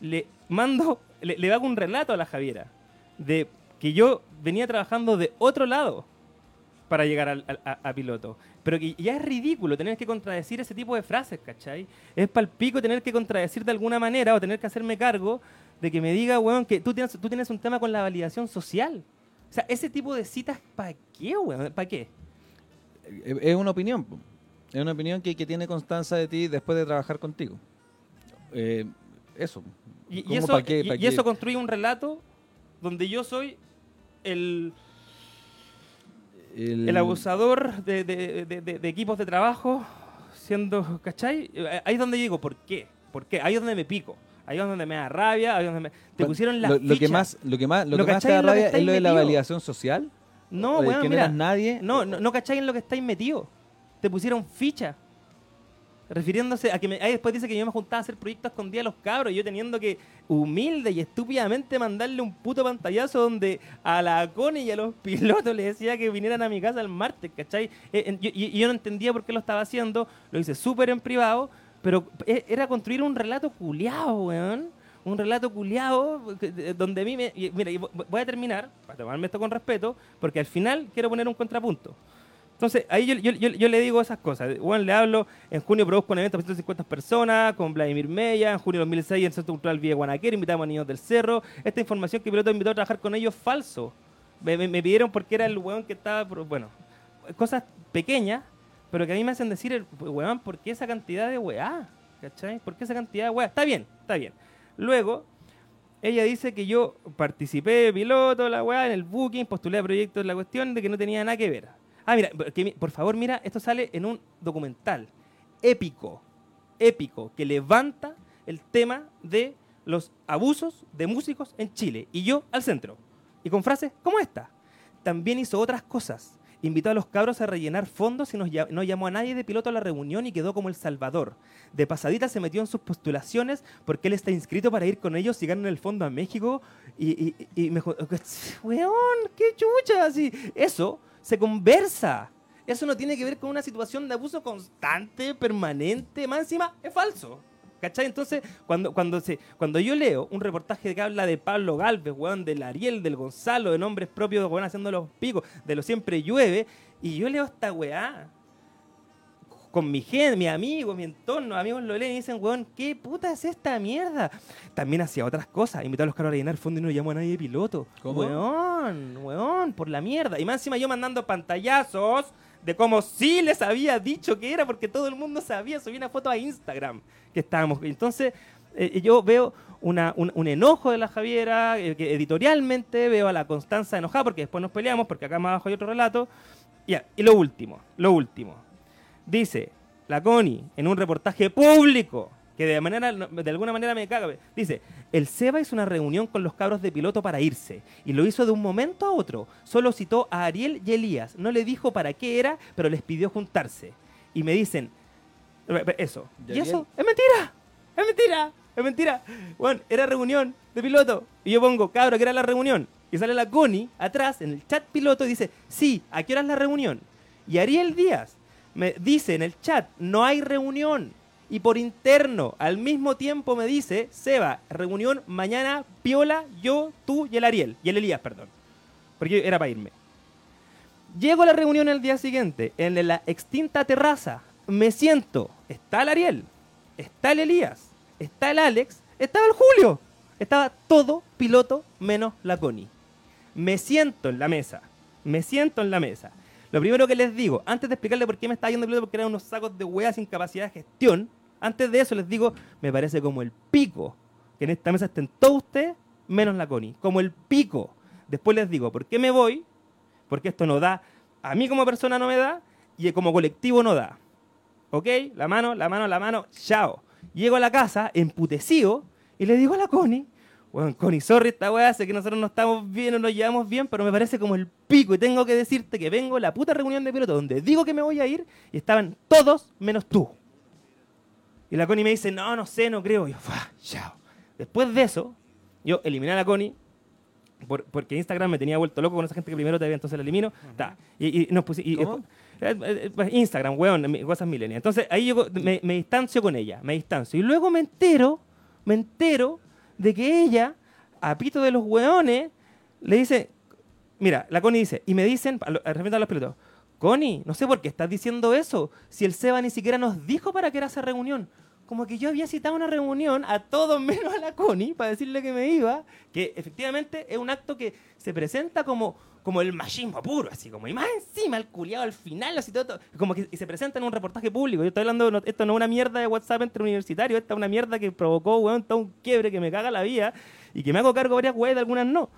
le mando, le, hago un relato a la Javiera de que yo venía trabajando de otro lado para llegar a, piloto. Pero que ya es ridículo tener que contradecir ese tipo de frases, ¿cachai? Es palpico tener que contradecir de alguna manera o tener que hacerme cargo de que me diga, weón, que tú tienes, tú tienes un tema con la validación social. O sea, ese tipo de citas, ¿para qué, weón? ¿Para qué? Eh, Es una opinión. Es una opinión que, que tiene constancia de ti después de trabajar contigo. Eh, eso. Y, y ¿Cómo, eso, pa' qué, y- pa' y qué? eso construye un relato donde yo soy el, El- el abusador de, de- de- de- de equipos de trabajo, siendo, ¿cachai? Eh, Ahí es donde digo, ¿por qué? ¿Por qué? Ahí es donde me pico. Ahí es donde me da rabia, ahí es donde me... Te Bueno, pusieron las lo, lo que fichas. más lo que más lo, ¿Lo que más te da rabia es lo de la validación social No, o de weón, que no mira. eras nadie No, no, no cachai en lo que estáis metido. Te pusieron ficha. Refiriéndose a que me, ahí después dice que yo me juntaba a hacer proyectos con día los cabros y yo teniendo que humilde y estúpidamente mandarle un puto pantallazo donde a la Cone y a los (laughs) pilotos les decía que vinieran a mi casa el martes, ¿cachai? Eh, y, y yo no entendía por qué lo estaba haciendo, lo hice súper en privado, pero e- era construir un relato culiado, weón. Un relato culiado donde a mí me... mira, voy a terminar, para tomarme esto con respeto, porque al final quiero poner un contrapunto. Entonces, ahí yo, yo- yo- yo le digo esas cosas. Bueno, le hablo, en junio produzco un evento para 150 personas con Vladimir Mella, en junio de 2006 en el Centro Cultural Villa Guanaquero, invitamos a niños del cerro. Esta información que Piloto invitó a trabajar con ellos, falso. Me, me- me pidieron porque era el weón que estaba, bueno, cosas pequeñas, pero que a mí me hacen decir, weón, ¿por qué esa cantidad de weá? ¿Cachai? ¿Por qué esa cantidad de weá? Está bien, está bien. Luego, ella dice que yo participé de piloto, la weá, en el booking, postulé a proyectos, la cuestión de que no tenía nada que ver. Ah, mira, por favor, mira, esto sale en un documental épico, épico, que levanta el tema de los abusos de músicos en Chile. Y yo al centro. Y con frases como esta. También hizo otras cosas. invitó a los cabros a rellenar fondos y no llamó a nadie de piloto a la reunión y quedó como el salvador. De pasadita se metió en sus postulaciones porque él está inscrito para ir con ellos y ganan el fondo a México. Y, me dijo, (laughs) weón, qué chucha. Eso se conversa. Eso no tiene que ver con una situación de abuso constante, permanente. Más encima, es falso. ¿Cachai? Entonces, cuando, cuando, se, cuando yo leo un reportaje que habla de Pablo Galvez, weón, del Ariel, del Gonzalo, de nombres propios, weón, haciendo los picos, de lo siempre llueve, y yo leo esta weá con mi gente, mi amigo, mi entorno, amigos lo leen y dicen, weón, ¿qué puta es esta mierda? También hacía otras cosas, invitó a los caros a llenar fondo y no llamó a nadie de piloto. ¿Cómo? Weón, weón, por la mierda. Y más encima yo mandando pantallazos de como sí les había dicho que era, porque todo el mundo sabía, subí una foto a Instagram que estábamos. Entonces, eh, yo veo una- un, un enojo de la Javiera, eh, que editorialmente veo a la Constanza enojada, porque después nos peleamos, porque acá más abajo hay otro relato. Y lo último, lo último. Dice la Connie en un reportaje público que de, manera, de alguna manera me caga. Dice, el Seba hizo una reunión con los cabros de piloto para irse y lo hizo de un momento a otro. Solo citó a Ariel y Elías. No le dijo para qué era, pero les pidió juntarse. Y me dicen, eso. ¿Y Y eso es mentira. Es mentira. Es mentira. Bueno, era reunión de piloto. Y yo pongo, cabro, que era la reunión. Y sale la Connie atrás en el chat piloto y dice, sí, ¿a qué hora es la reunión? Y Ariel Díaz me dice en el chat, no hay reunión. Y por interno, al mismo tiempo me dice, Seba, reunión mañana, Piola, yo, tú y el Ariel. Y el Elías, perdón. Porque era para irme. Llego a la reunión el día siguiente, en la extinta terraza. Me siento. Está el Ariel, está el Elías, está el Alex, estaba el Julio. Estaba todo piloto menos la Connie. Me siento en la mesa. Me siento en la mesa. Lo primero que les digo, antes de explicarle por qué me estaba yendo piloto, porque eran unos sacos de hueá sin capacidad de gestión, antes de eso les digo, me parece como el pico que en esta mesa estén todos ustedes menos la Connie. Como el pico. Después les digo, ¿por qué me voy? Porque esto no da, a mí como persona no me da, y como colectivo no da. ¿Ok? La mano, la mano, la mano, chao. Llego a la casa, emputecido, y le digo a la Connie, bueno, Connie, sorry esta weá, sé que nosotros no estamos bien o nos llevamos bien, pero me parece como el pico y tengo que decirte que vengo a la puta reunión de piloto donde digo que me voy a ir y estaban todos menos tú. Y la Connie me dice, no, no sé, no creo. Y yo, "Fua, chao. Después de eso, yo eliminé a la Connie por- porque Instagram me tenía vuelto loco con esa gente que primero te ve, entonces la elimino. Ta. Y, y nos y- ¿Cómo? eh, eh, Instagram, weón, cosas milenias. Entonces ahí yo me, me distancio con ella, me distancio. Y luego me entero, me entero de que ella, a pito de los weones, le dice, mira, la Connie dice, y me dicen, a lo- a- a los pilotos, Connie, no sé por qué estás diciendo eso, si el Seba ni siquiera nos dijo para qué era esa reunión. Como que yo había citado una reunión a todos (laughs) menos a la Connie para decirle que me iba, que efectivamente es un acto que se presenta como, como el machismo puro, así como, y más encima el culiado al final, así todo, todo, como que y se presenta en un reportaje público. Yo estoy hablando, no- esto no es una mierda de WhatsApp entre universitarios, esta es una mierda que provocó, weón, todo un quiebre que me caga la vida y que me hago cargo varias weas de algunas no.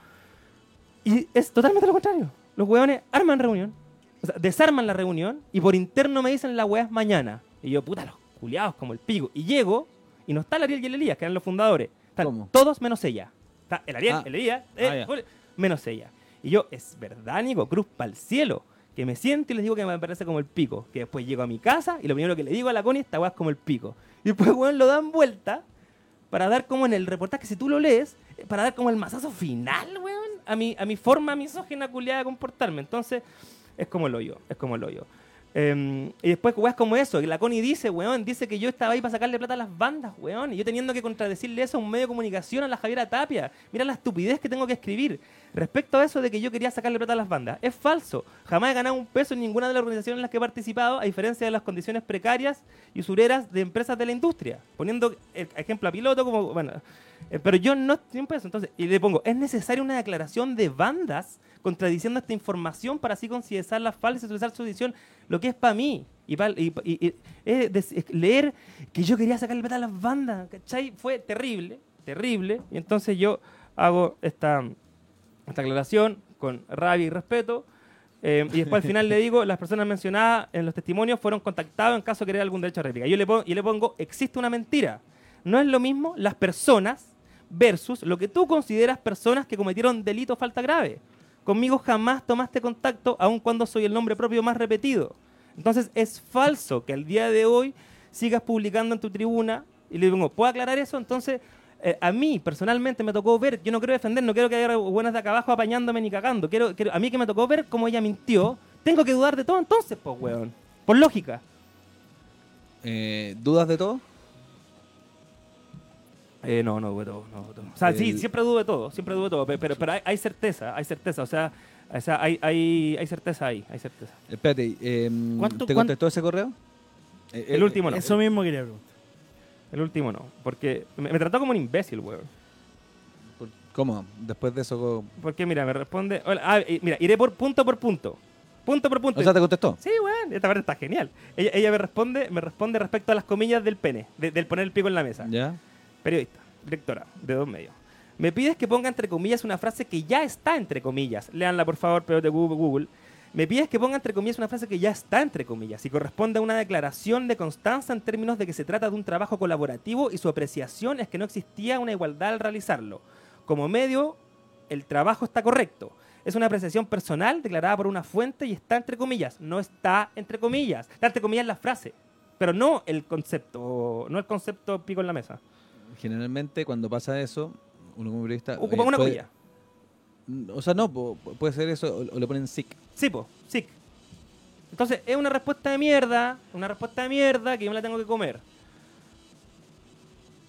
Y es totalmente lo contrario. Los weones arman reunión, o sea, desarman la reunión y por interno me dicen las weas mañana. Y yo, puta, los culiados como el pico. Y llego y no está el Ariel y el Elías, que eran los fundadores. Están ¿Cómo? todos menos ella. Está el Ariel, Ah. el Elías, eh, Ah, ya. Julio, menos ella. Y yo, es verdad, Nico, cruz para el cielo. Que me siento y les digo que me parece como el pico. Que después llego a mi casa y lo primero que le digo a la Connie, esta weá es como el pico. Y después, weón, lo dan vuelta para dar como en el reportaje, si tú lo lees, para dar como el mazazo final, weón, a mi, a mi forma misógina culiada de comportarme. Entonces, es como el hoyo, es como el hoyo. Eh, y después, weón, es como eso, que la Connie dice, weón, dice que yo estaba ahí para sacarle plata a las bandas, weón, y yo teniendo que contradecirle eso a un medio de comunicación a la Javiera Tapia. Mira la estupidez que tengo que escribir respecto a eso de que yo quería sacarle plata a las bandas. Es falso. Jamás he ganado un peso en ninguna de las organizaciones en las que he participado, a diferencia de las condiciones precarias y usureras de empresas de la industria. Poniendo ejemplo a piloto, como, bueno, eh, pero yo no estoy un peso. Entonces, y le pongo, es necesaria una declaración de bandas contradiciendo esta información para así considerar las falsas y utilizar su edición, lo que es para mí. Y, pa- y- y- y- es es leer que yo quería sacarle plata a las bandas, ¿cachai? Fue terrible, terrible. Y entonces yo hago esta, esta aclaración con rabia y respeto. eh, y después al (laughs) final le digo, las personas mencionadas en los testimonios fueron contactadas en caso de querer algún derecho a réplica. Yo le pongo, y le pongo, existe una mentira. No es lo mismo las personas versus lo que tú consideras personas que cometieron delito o falta grave. Conmigo jamás tomaste contacto, aun cuando soy el nombre propio más repetido. Entonces es falso que al día de hoy sigas publicando en tu tribuna y le digo, ¿puedo aclarar eso? Entonces, eh, a mí personalmente me tocó ver, yo no quiero defender, no quiero que haya buenas de acá abajo apañándome ni cagando. Quiero, quiero, a mí que me tocó ver cómo ella mintió, tengo que dudar de todo entonces, pues, weón. Por lógica. Eh, ¿Dudas de todo? Eh, no, no dudo de todo, no dudo de todo. O sea, sí, siempre dudo de todo, siempre dudo de todo, pe- pero, pero hay, hay certeza, hay certeza, o sea, o sea hay, hay, hay certeza ahí, hay certeza. Espérate, eh, ¿Cuánto- ¿te cuánto- contestó ese correo? Eh, El último no. Eso mismo quería preguntar. El último no, porque me, me trató como un imbécil, weón. ¿Cómo? Después de eso... Porque mira, me responde, hola, ah, mira, iré por punto por punto. Punto por punto. O sea, ¿te contestó? Sí, weón, esta parte está genial. Ella, ella me responde, me responde respecto a las comillas del pene, de- del poner el pico en la mesa. ¿Ya? Periodista, directora, de dos medios. Me pides que ponga entre comillas una frase que ya está entre comillas. Leanla, por favor, pero de Google. Me pides que ponga entre comillas una frase que ya está entre comillas y corresponde a una declaración de constancia en términos de que se trata de un trabajo colaborativo y su apreciación es que no existía una igualdad al realizarlo. Como medio, el trabajo está correcto. Es una apreciación personal declarada por una fuente y está entre comillas. No está entre comillas. Está entre comillas la frase, pero no el concepto, no el concepto pico en la mesa. Generalmente cuando pasa eso, uno como periodista... Ocupa una puede- comilla. O sea, no, puede ser eso o, o le ponen sick. Sí, po, sí. Entonces, es una respuesta de mierda, una respuesta de mierda que yo me la tengo que comer.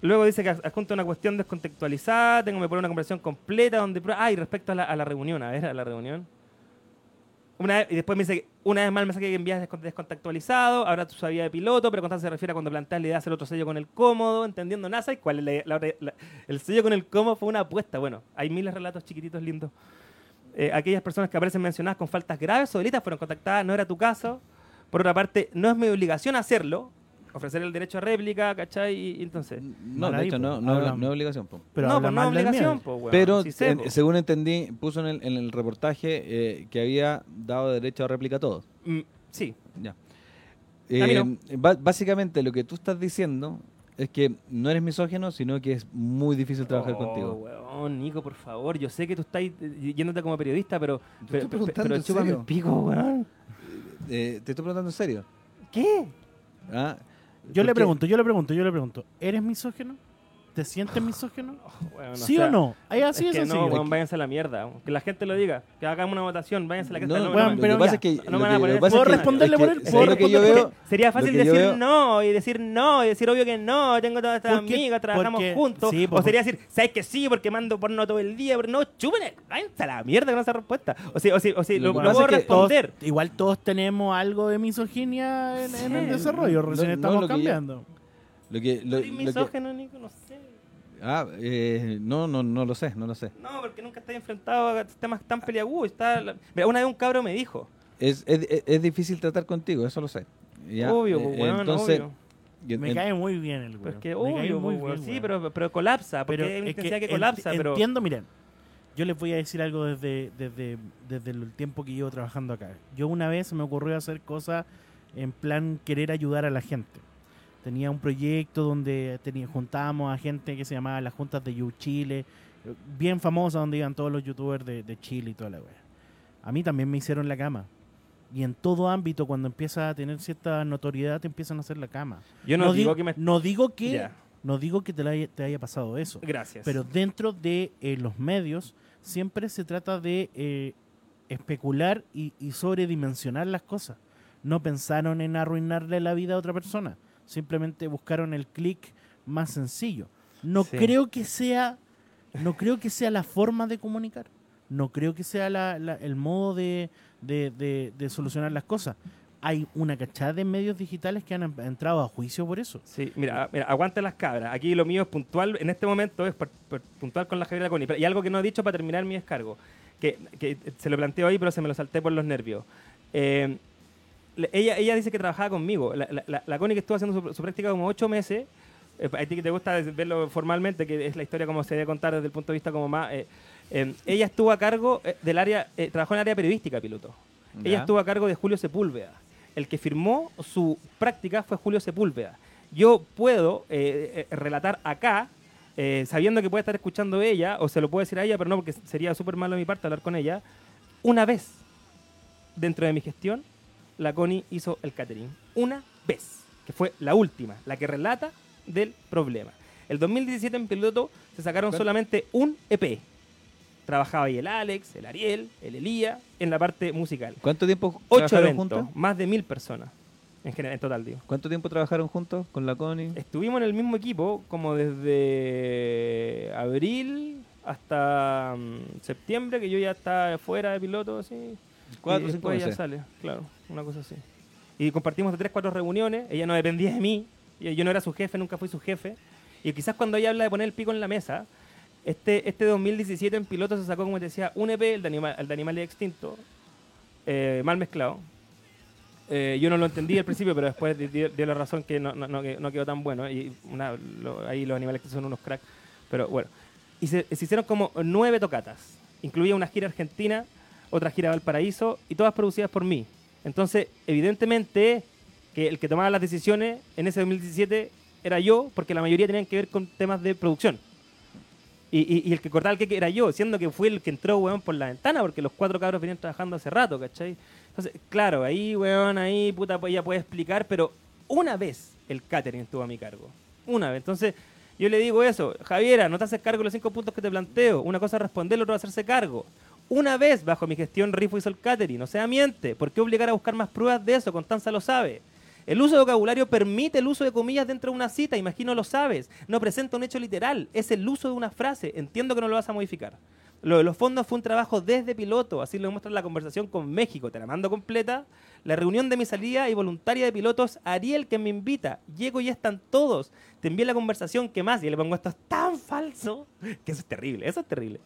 Luego dice que adjunta una cuestión descontextualizada, tengo que poner una conversación completa donde... Ah, y respecto a la, a la reunión, a ver, a la reunión. Una y después me dice, que una vez más el mensaje que envías es descont- descontextualizado, ahora tu sabía de piloto, pero Constanza se refiere a cuando planteas la idea de hacer otro sello con el cómodo, entendiendo NASA, y cuál es la- la la- el sello con el cómodo fue una apuesta. Bueno, hay miles de relatos chiquititos lindos. Eh, aquellas personas que aparecen mencionadas con faltas graves o delitas fueron contactadas, no era tu caso. Por otra parte, no es mi obligación hacerlo, ofrecer el derecho a réplica, ¿cachai? Y, y entonces... No, de ahí, hecho, po. no, no, no es obligación. po. Pero no, pues no es obligación, pues, weón. Pero Sí sé, en- po. según entendí, puso en el, en el reportaje eh, que había dado derecho a réplica a todos. Mm, sí, Ya. Eh, básicamente lo que tú estás diciendo es que no eres misógino, sino que es muy difícil trabajar Oh, contigo. weón, Nico, por favor, yo sé que tú estás eh, yéndote como periodista, pero, Te pero, estoy pero, preguntando, pero pico, weón. Eh, te estoy preguntando en serio. ¿Qué? Ah, Yo le pregunto, yo le pregunto, yo le pregunto. ¿Eres misógino? ¿Te sientes misógino? (laughs) Weón, ¿Sí sea, o no? Ahí así es es, que así. no, váyanse a la mierda. Que la gente lo diga. Que hagamos una votación, váyanse a la No, cresta. no, no, weón, no, lo pero que pasa ya, es que, no me lo van a poner- lo ¿Puedo es que- responderle es por él? ¿sabes ¿Puedo lo que yo responder? veo? Sería fácil Lo decir veo- no y decir no y decir obvio que no, tengo todas estas amigas, trabajamos porque- juntos. sí, o pues, sería decir, ¿sabes que sí? Porque mando porno todo el día, pero no, chupen váyanse a la mierda con esa respuesta. O sí, o sí, o sí, Lo lo, lo puedo responder. igual todos tenemos algo de misoginia en, en el desarrollo, recién estamos lo cambiando. Lo que, lo, ¿Soy lo que- misógeno, Nico? No sé. Ah, eh, no, no, no lo sé, no lo sé. No, porque nunca estoy enfrentado a temas tan peliagudos. Está la- Mira, una vez un cabro me dijo, Es, es, es- es difícil tratar contigo, eso lo sé. Ya, obvio, eh, pues, entonces, obvio. y- Me en- cae muy bien el Pero güey. es que obvio, pues, weón, sí, pero, pero colapsa, porque Pero hay es que que, ent- colapsa, pero... Entiendo, miren. Yo les voy a decir algo desde, desde, desde el tiempo que llevo trabajando acá. Yo una vez me ocurrió hacer cosas en plan querer ayudar a la gente. Tenía un proyecto donde tenía, juntábamos a gente que se llamaba las Juntas de You Chile, bien famosa, donde iban todos los youtubers de, de Chile y toda la wea. A mí también me hicieron la cama. Y en todo ámbito, cuando empiezas a tener cierta notoriedad, te empiezan a hacer la cama. Yo no, digo que me... no digo que, Ya. no digo que te, la haya- te haya pasado eso. Gracias. Pero dentro de eh, los medios siempre se trata de eh, especular y, y sobredimensionar las cosas. No pensaron en arruinarle la vida a otra persona. Simplemente buscaron el clic más sencillo. No Sí. creo que sea, no creo que sea la forma de comunicar. No creo que sea la- la- el modo de, de- de- de solucionar las cosas. Hay una cachada de medios digitales que han em- entrado a juicio por eso. Sí, mira, mira, aguanta las cabras. Aquí lo mío es puntual, en este momento es puntual con la Javiera Coni. Y algo que no he dicho para terminar mi descargo, que, que se lo planteo ahí, pero se me lo salté por los nervios. Eh, ella, ella dice que trabajaba conmigo. La, la, Connie que estuvo haciendo su, su práctica como ocho meses, eh, a ti que te gusta verlo formalmente, que es la historia como se debe contar desde el punto de vista como más... eh, eh, ella estuvo a cargo del área, trabajó en el área periodística, piloto. Ella estuvo a cargo de Julio Sepúlveda. El que firmó su práctica fue Julio Sepúlveda. Yo puedo relatar acá, eh, sabiendo que puede estar escuchando ella, o se lo puedo decir a ella, pero no, porque sería súper malo de mi parte hablar con ella, una vez dentro de mi gestión, la CONI hizo el catering. Una vez, que fue la última, la que relata del problema. El 2017 en piloto se sacaron solamente un EP. Trabajaba ahí el Alex, el Ariel, el Elía, en la parte musical. ¿Cuánto tiempo Ocho eventos, juntos? más de mil personas en general, en total, digo. ¿Cuánto tiempo trabajaron juntos con la Connie? Estuvimos en el mismo equipo como desde abril hasta mm, septiembre, que yo ya estaba fuera de piloto, así. Cuatro y cinco después meses. sale, claro, una cosa así. Y compartimos de tres, cuatro reuniones, ella no dependía de mí, yo no era su jefe, nunca fui su jefe. Y quizás cuando ella habla de poner el pico en la mesa, este, este 2017 en piloto se sacó, como te decía, un EP, el de, anima- el de Animales Extintos, eh, mal mezclado. Eh, yo no lo entendí al principio, pero después di- dio, dio la razón que no, no- no no quedó tan bueno. Y una- lo- ahí los animales que son unos cracks. Pero bueno. Y se, se hicieron como nueve tocatas. Incluía una gira argentina, otra gira Valparaíso y todas producidas por mí. Entonces, evidentemente, que el que tomaba las decisiones en ese 2017 era yo, porque la mayoría tenían que ver con temas de producción. Y, y- el que cortaba el que era yo, siendo que fui el que entró, weón, por la ventana, porque los cuatro cabros venían trabajando hace rato, ¿cachai? Entonces, claro, ahí, weón, ahí, puta, pues ella puede explicar, pero una vez el catering estuvo a mi cargo. Una vez. Entonces, yo le digo eso, Javiera, no te haces cargo de los cinco puntos que te planteo. Una cosa es responder, la otra es hacerse cargo. Una vez bajo mi gestión Rifo hizo el catering, o sea, miente. ¿Por qué obligar a buscar más pruebas de eso? Constanza lo sabe. El uso de vocabulario permite el uso de comillas dentro de una cita, imagino lo sabes. No presenta un hecho literal, es el uso de una frase. Entiendo que no lo vas a modificar. Lo de los fondos fue un trabajo desde piloto, así lo muestra la conversación con México, te la mando completa. La reunión de mi salida y voluntaria de pilotos, Ariel que me invita, llego y están todos. Te envié la conversación, ¿qué más? Y le pongo esto es tan falso, (laughs) que eso es terrible, eso es terrible.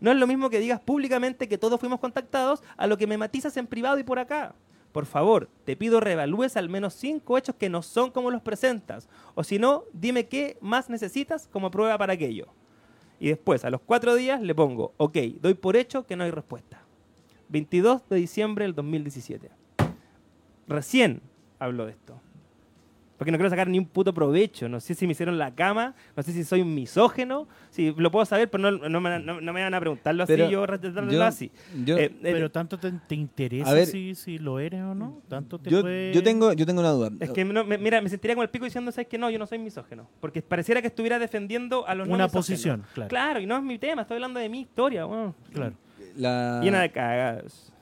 No es lo mismo que digas públicamente que todos fuimos contactados a lo que me matizas en privado y por acá. Por favor, te pido reevalúes al menos cinco hechos que no son como los presentas. O si no, dime qué más necesitas como prueba para aquello. Y después, a los cuatro días, le pongo, ok, doy por hecho que no hay respuesta. 22 de diciembre del 2017. Recién habló de esto. Porque no quiero sacar ni un puto provecho. No sé si me hicieron la cama, no sé si soy un misógeno. Si lo puedo saber, pero no, no me, no- no me van a preguntarlo así, Pero yo respetarlo yo- así. Yo, Eh, eh, Pero tanto te, te interesa A ver. si, si lo eres o no. Tanto te yo, puede- yo tengo, yo tengo una duda. Es que, no, me- mira, me sentiría como el pico diciendo, ¿sabes que No, yo no soy misógeno. Porque pareciera que estuviera defendiendo a los una misógenos. posición, claro. Claro, y no es mi tema, estoy hablando de mi historia, weón. claro. La- Llena de cagadas.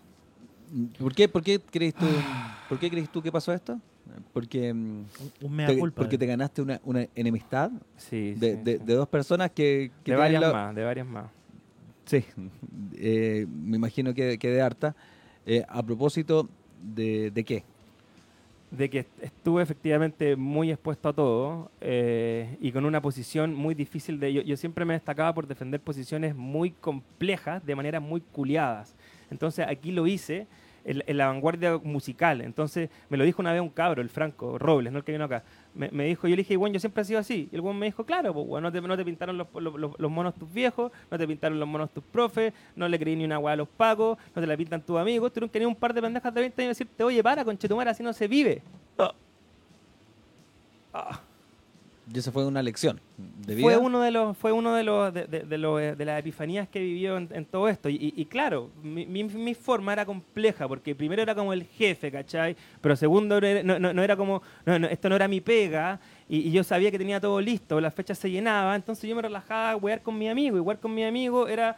¿Por qué, por qué crees tú, por qué crees tú que pasó esto? Porque, mm, Un, mea te, culpa. porque te ganaste una, una enemistad Sí, de, sí, de- sí. de dos personas que, que De varias la- más, de varias más. Sí, (laughs) eh, me imagino que, que de harta. Eh, a propósito de, de qué? de que estuve efectivamente muy expuesto a todo eh, y con una posición muy difícil de... Yo, yo siempre me destacaba por defender posiciones muy complejas de maneras muy culiadas. Entonces aquí lo hice en, en la vanguardia musical. Entonces me lo dijo una vez un cabro, el Franco Robles, no el que vino acá. Me, me dijo, yo le dije, bueno, yo siempre he sido así. Y el buen me dijo, claro, pues, bueno, no, te, no te pintaron los, los- monos tus viejos, no te pintaron los monos tus profes, no le creí ni una hueá a los pacos, no te la pintan tus amigos. Tuvieron que venir un par de pendejas de 20 años y decirte, oye, para, conchetumara, así no se vive. Ah. Ah. Y esa fue una lección de vida. Fue uno de los, fue uno de los de, de- de los, eh, de las epifanías que vivió en, en todo esto. Y, y- claro, mi, mi- mi forma era compleja, porque primero era como el jefe, ¿cachai? Pero segundo no, no- no era como, no, no, esto no era mi pega, y, y yo sabía que tenía todo listo, las fechas se llenaban, entonces yo me relajaba a wear con mi amigo, y jugar con mi amigo era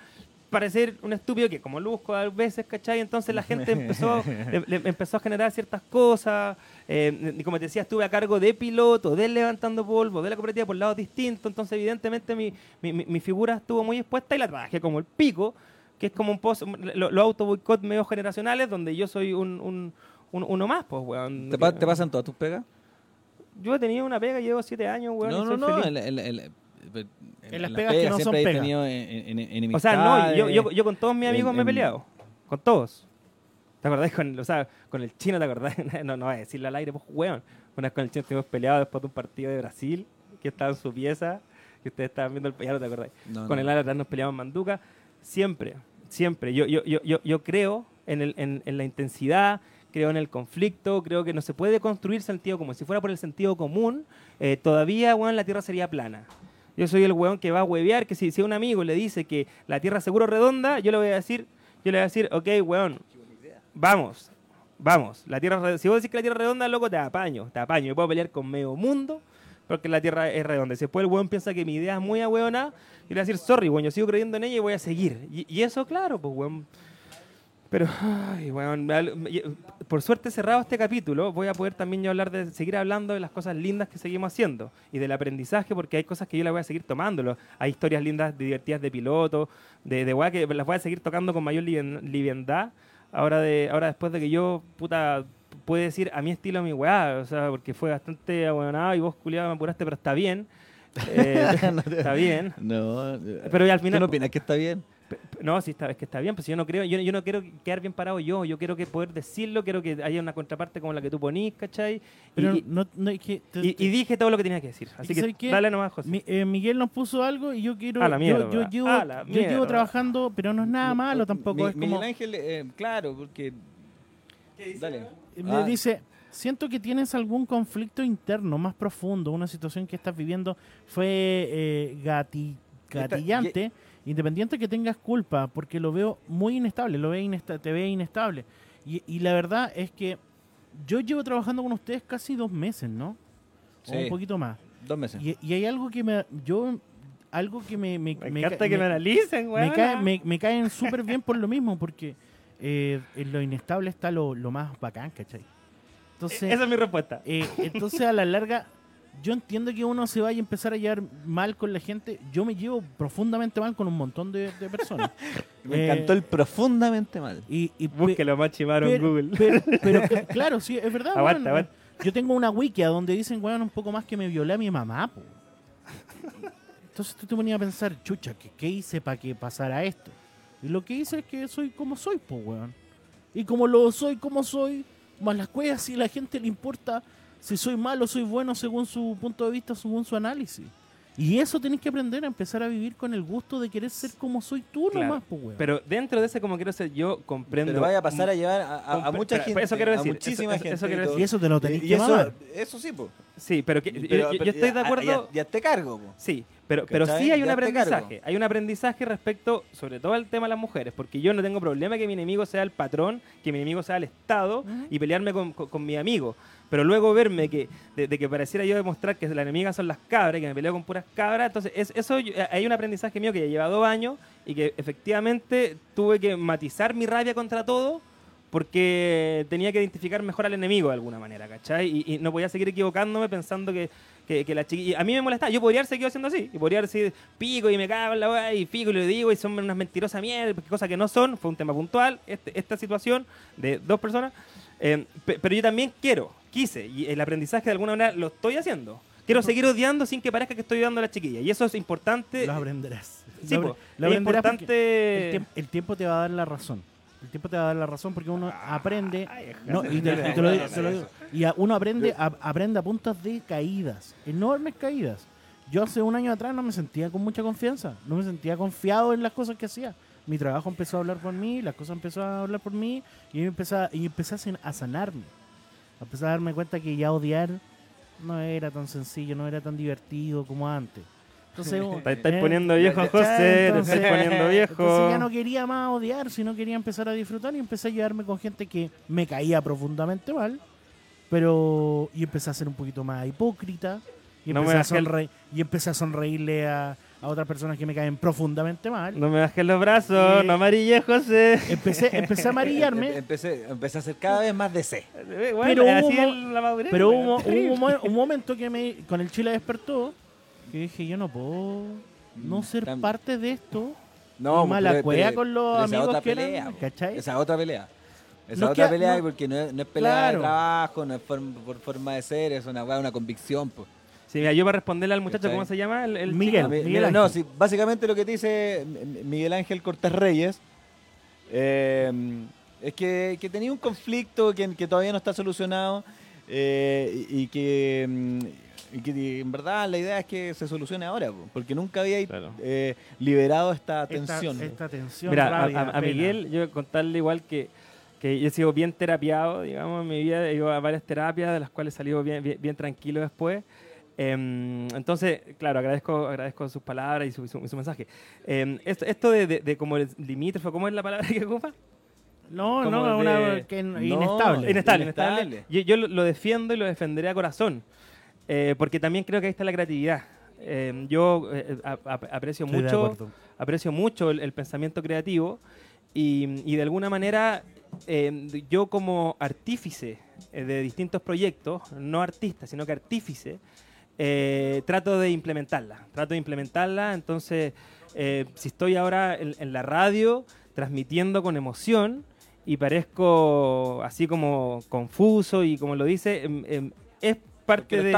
parecer un estúpido que como Luzco a veces, ¿cachai? Entonces la gente empezó, (laughs) le- le empezó a generar ciertas cosas. eh, y como te decía, estuve a cargo de piloto, de levantando polvo, de la cooperativa por lados distintos. Entonces, evidentemente, mi, mi, mi- figura estuvo muy expuesta y la trabajé como el pico, que es como un post, los lo auto boicot medio generacionales, donde yo soy un, un- un- uno más, pues, weón. ¿Te, pa- te pasan todas tus pegas? Yo he tenido una pega, llevo siete años, weón. no, no, no. la- en la- en la- en las la pegas que no son pegas. en, O sea, no, yo, yo, yo con todos mis amigos me he peleado. Con todos. ¿Te acordás? Con, o sea, con el chino, ¿te acordás? (laughs) No, no voy a decirlo al aire, pues, weón. Una vez con el chino estuvimos peleados después de un partido de Brasil, que estaba en su pieza, que ustedes estaban viendo el ya no te acordás. No, con no. el ala atrás nos peleamos en Manduca. Siempre, siempre. Yo, yo, yo, yo, yo creo en, el, en, en la intensidad, creo en el conflicto, creo que no se puede construir sentido común. Si fuera por el sentido común, eh, todavía, weón, la Tierra sería plana. Yo soy el weón que va a huevear, que si, si un amigo le dice que la Tierra seguro redonda, yo le voy a decir, yo le voy a decir, ok, weón, vamos, vamos. La tierra, si vos decís que la tierra es redonda, loco, te apaño, te apaño. Yo puedo pelear con medio mundo porque la tierra es redonda. Si después el weón piensa que mi idea es muy ahueonada, yo le voy a decir, sorry, weón, yo sigo creyendo en ella y voy a seguir. Y, y eso, claro, pues, weón. Pero, ay, me- por suerte cerrado este capítulo, voy a poder también yo hablar de, seguir hablando de las cosas lindas que seguimos haciendo y del aprendizaje, porque hay cosas que yo las voy a seguir tomándolo. Hay historias lindas, divertidas de piloto, de, de weá que las voy a seguir tocando con mayor liviandad. Ahora, de, ahora después de que yo, puta, puede decir a mi estilo, a mi weá, o sea, porque fue bastante ahueonado y vos, culiado, me apuraste, pero está bien. (laughs) Eh, está bien. No, Pero al ¿Tú final, no opinas que está bien? No, sí, está, es que está bien, pues yo no creo, yo, yo no quiero quedar bien parado yo, yo quiero que poder decirlo, quiero que haya una contraparte como la que tú ponís, ¿cachai? Y, Pero y, no, no es que... te- y- y dije todo lo que tenía que decir, así que ¿sabes qué? dale nomás, José. Mi- eh, Miguel nos puso algo y yo quiero. A la yo- mierda, yo, llevo, a la yo llevo mierda. trabajando, pero no es nada malo tampoco. Mi- es como, Miguel Ángel, eh, claro, porque... Dale. me Ah, dice: Siento que tienes algún conflicto interno más profundo, una situación que estás viviendo fue eh, gati- gatillante, independiente que tengas culpa, porque lo veo muy inestable, lo ve inesta- te ve inestable. Y, y la verdad es que yo llevo trabajando con ustedes casi dos meses, ¿no? O Sí. un poquito más. Dos meses. Y, y hay algo que me. Yo. Algo que me. Me, me me encanta ca- que me, me- analicen, me, cae- me- me caen (laughs) súper bien por lo mismo, porque eh, en lo inestable está lo, lo más bacán, ¿cachai? Entonces, Esa es mi respuesta. eh, entonces a la larga, yo entiendo que uno se vaya a empezar a llevar mal con la gente. Yo me llevo profundamente mal con un montón de, de personas. (laughs) Me Eh, encantó el profundamente mal. Y, y Búsquelo más chimaro en Google. pero- (laughs) pero cl- claro, sí, es verdad. Aguanta, weón. aguanta. Yo tengo una wiki a donde dicen, weón, un poco más que me violé a mi mamá, po. Entonces tú te ponías a pensar, chucha, ¿qué, qué hice para que pasara esto? Y lo que hice es que soy como soy, po, weón. Y como lo soy como soy, más las cuevas, si a la gente le importa si soy malo o soy bueno según su punto de vista, según su análisis. Y eso tenés que aprender a empezar a vivir con el gusto de querer ser como soy tú Claro. nomás, po, weón. Pero dentro de ese como quiero ser yo, comprendo... Pero vaya a pasar a llevar a, a- a mucha pero- gente. eso quiero a decir, muchísima eso- gente. eso quiero y y eso te lo tenés Y que eso, mamar. eso sí, po. Sí, pero, que, Pero- yo, estoy de acuerdo... Ya, ya te cargo, po. Sí, pero, pero sí hay un Ya aprendizaje. Hay un aprendizaje respecto, sobre todo al tema de las mujeres, porque yo no tengo problema que mi enemigo sea el patrón, que mi enemigo sea el Estado y pelearme con, con, con mi amigo. Pero luego verme que de, que pareciera yo demostrar que la enemiga son las cabras que me peleo con puras cabras, entonces es, eso yo- hay un aprendizaje mío que ya lleva dos años y que efectivamente tuve que matizar mi rabia contra todo porque tenía que identificar mejor al enemigo de alguna manera, ¿cachai? Y, y no podía seguir equivocándome pensando que, que, que la chiquilla... A mí me molestaba, yo podría haber seguido haciendo así, y podría haber sido pico y me cago en la weá, y pico y le digo, y son unas mentirosas mierda, porque cosas que no son, fue un tema puntual, este- esta situación de dos personas, eh, pe- pero yo también quiero, quise, y el aprendizaje de alguna manera lo estoy haciendo. Quiero seguir odiando sin que parezca que estoy odiando a la chiquilla, y eso es importante. Lo aprenderás. Sí, Lo es aprenderás importante... el, tiemp- el tiempo te va a dar la razón. El tiempo te va a dar la razón porque uno aprende. Ay, No, y te, y te lo digo- te lo digo. Y a- uno aprende a, aprende a puntos de caídas, enormes caídas. Yo hace un año atrás no me sentía con mucha confianza, no me sentía confiado en las cosas que hacía. Mi trabajo empezó a hablar por mí, las cosas empezó a hablar por mí y empecé a, y empecé a san- a sanarme. Empecé a darme cuenta que ya odiar no era tan sencillo, no era tan divertido como antes. Entonces, (laughs) Te estáis eh, poniendo viejo. José, te estáis poniendo viejo. entonces ya no quería más odiar, sino quería empezar a disfrutar y empecé a llevarme con gente que me caía profundamente mal, pero y empecé a ser un poquito más hipócrita y No empecé, a, bajé el- sonre- y empecé a sonreírle a, a otras personas que me caen profundamente mal. No me bajes los brazos, Y- no amarille, José. Empecé, empecé a amarillarme, (laughs) Empecé, empecé a ser cada vez más DC. Bueno, Pero hubo así mo- es la madurez. pero weón, hubo, hubo terrible. un, mo- (laughs) un momento que me con el Chile despertó que dije yo no puedo no ser Tam- parte de esto No, y mala pero- cueva pero- con los amigos otra que pelea, eran, po. ¿cachai? Esa otra pelea. Esa Nos otra queda- pelea no- porque no es, no es pelea Claro. de trabajo, no es form- por forma de ser, es una, weá, una convicción. Pues. Sí, mira, yo para responderle al muchacho. ¿cómo se llama? El, el Miguel. Miguel no, sí, básicamente lo que te dice Miguel Ángel Cortés Reyes eh, es que, que tenía un conflicto que, que todavía no está solucionado eh, y, y que, mm, y que en verdad la idea es que se solucione ahora, po, porque nunca había Claro. eh, liberado esta Esta- tensión. Esta, tensión. Mira, a- rabia, a, a. Miguel, yo voy a contarle igual que, que yo he sido bien terapiado, digamos, en mi vida. He ido a varias terapias, de las cuales he salido bien, bien, bien tranquilo después. Em, entonces, claro, agradezco, agradezco sus palabras y su, su- su mensaje. Em, esto, esto de, de, de como el limítrofe, ¿cómo es la palabra que ocupa? No, Como no, de- una que es No, inestable. Inestable, Inestable. inestable. Yo, yo lo, defiendo y lo defenderé a corazón, eh, porque también creo que ahí está la creatividad. Em, yo eh, a- a- aprecio mucho aprecio mucho el, el pensamiento creativo y, y de alguna manera eh, yo como artífice eh, de distintos proyectos, no artista, sino que artífice, eh, trato de implementarla, trato de implementarla, entonces eh, si estoy ahora en, en la radio transmitiendo con emoción y parezco así como confuso y como lo dice, em, em, es parte de...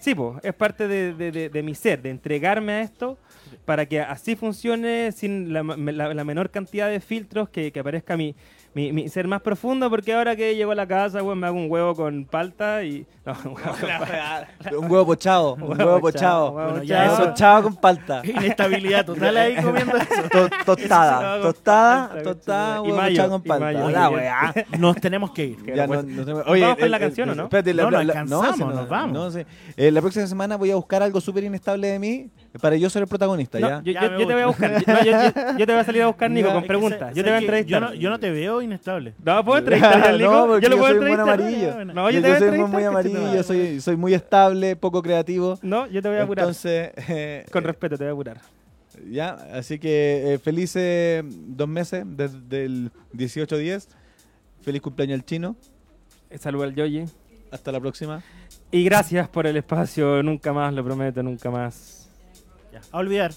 Sí, po, es parte de, de- de- de mi ser, de entregarme a esto para que así funcione sin la, la- la menor cantidad de filtros, que, que aparezca mi, mi, mi ser más profundo, porque ahora que llego a la casa, weón, me hago un huevo con palta y... No, (laughs) un huevo con palta. Un huevo pochado, un huevo pochado. huevo Bueno, ya pochado. eso- Eso chavo con palta. (laughs) Inestabilidad total ahí (laughs) comiendo eso. To- tostada, Eso, tostada, palta, tostada, y huevo mayo, pochado con palta. mayo. Hola, weá. Nos tenemos que ir. Ya no, no tenemos- ¿nos vamos con el- la el- canción o no? Espérate, la- No, la- nos la- alcanzamos, nos vamos. no, sí. Eh, la próxima semana voy a buscar algo súper inestable de mí para yo ser el protagonista, No, ¿ya? yo, Ya yo- yo te voy a buscar. No, yo, yo- yo te voy a salir a buscar, Nico, con preguntas. Sé- Yo te voy a entrevistar. Yo no, yo no te veo inestable. No, ¿puedo (laughs) entrevistar al Nico? no, yo lo yo puedo soy muy entrevistar. amarillo. No, yo yo, te voy a soy muy, amarillo, soy, soy muy estable, poco creativo. No, yo te voy a apurar. Entonces, (laughs) eh, Con respeto, te voy a apurar. ya, así que eh, felices dos meses desde el 18-10. Feliz cumpleaños al chino. Saludos al Yoyi. Hasta la próxima. Y gracias por el espacio. Nunca más, lo prometo, nunca más. Ya, A olvidar.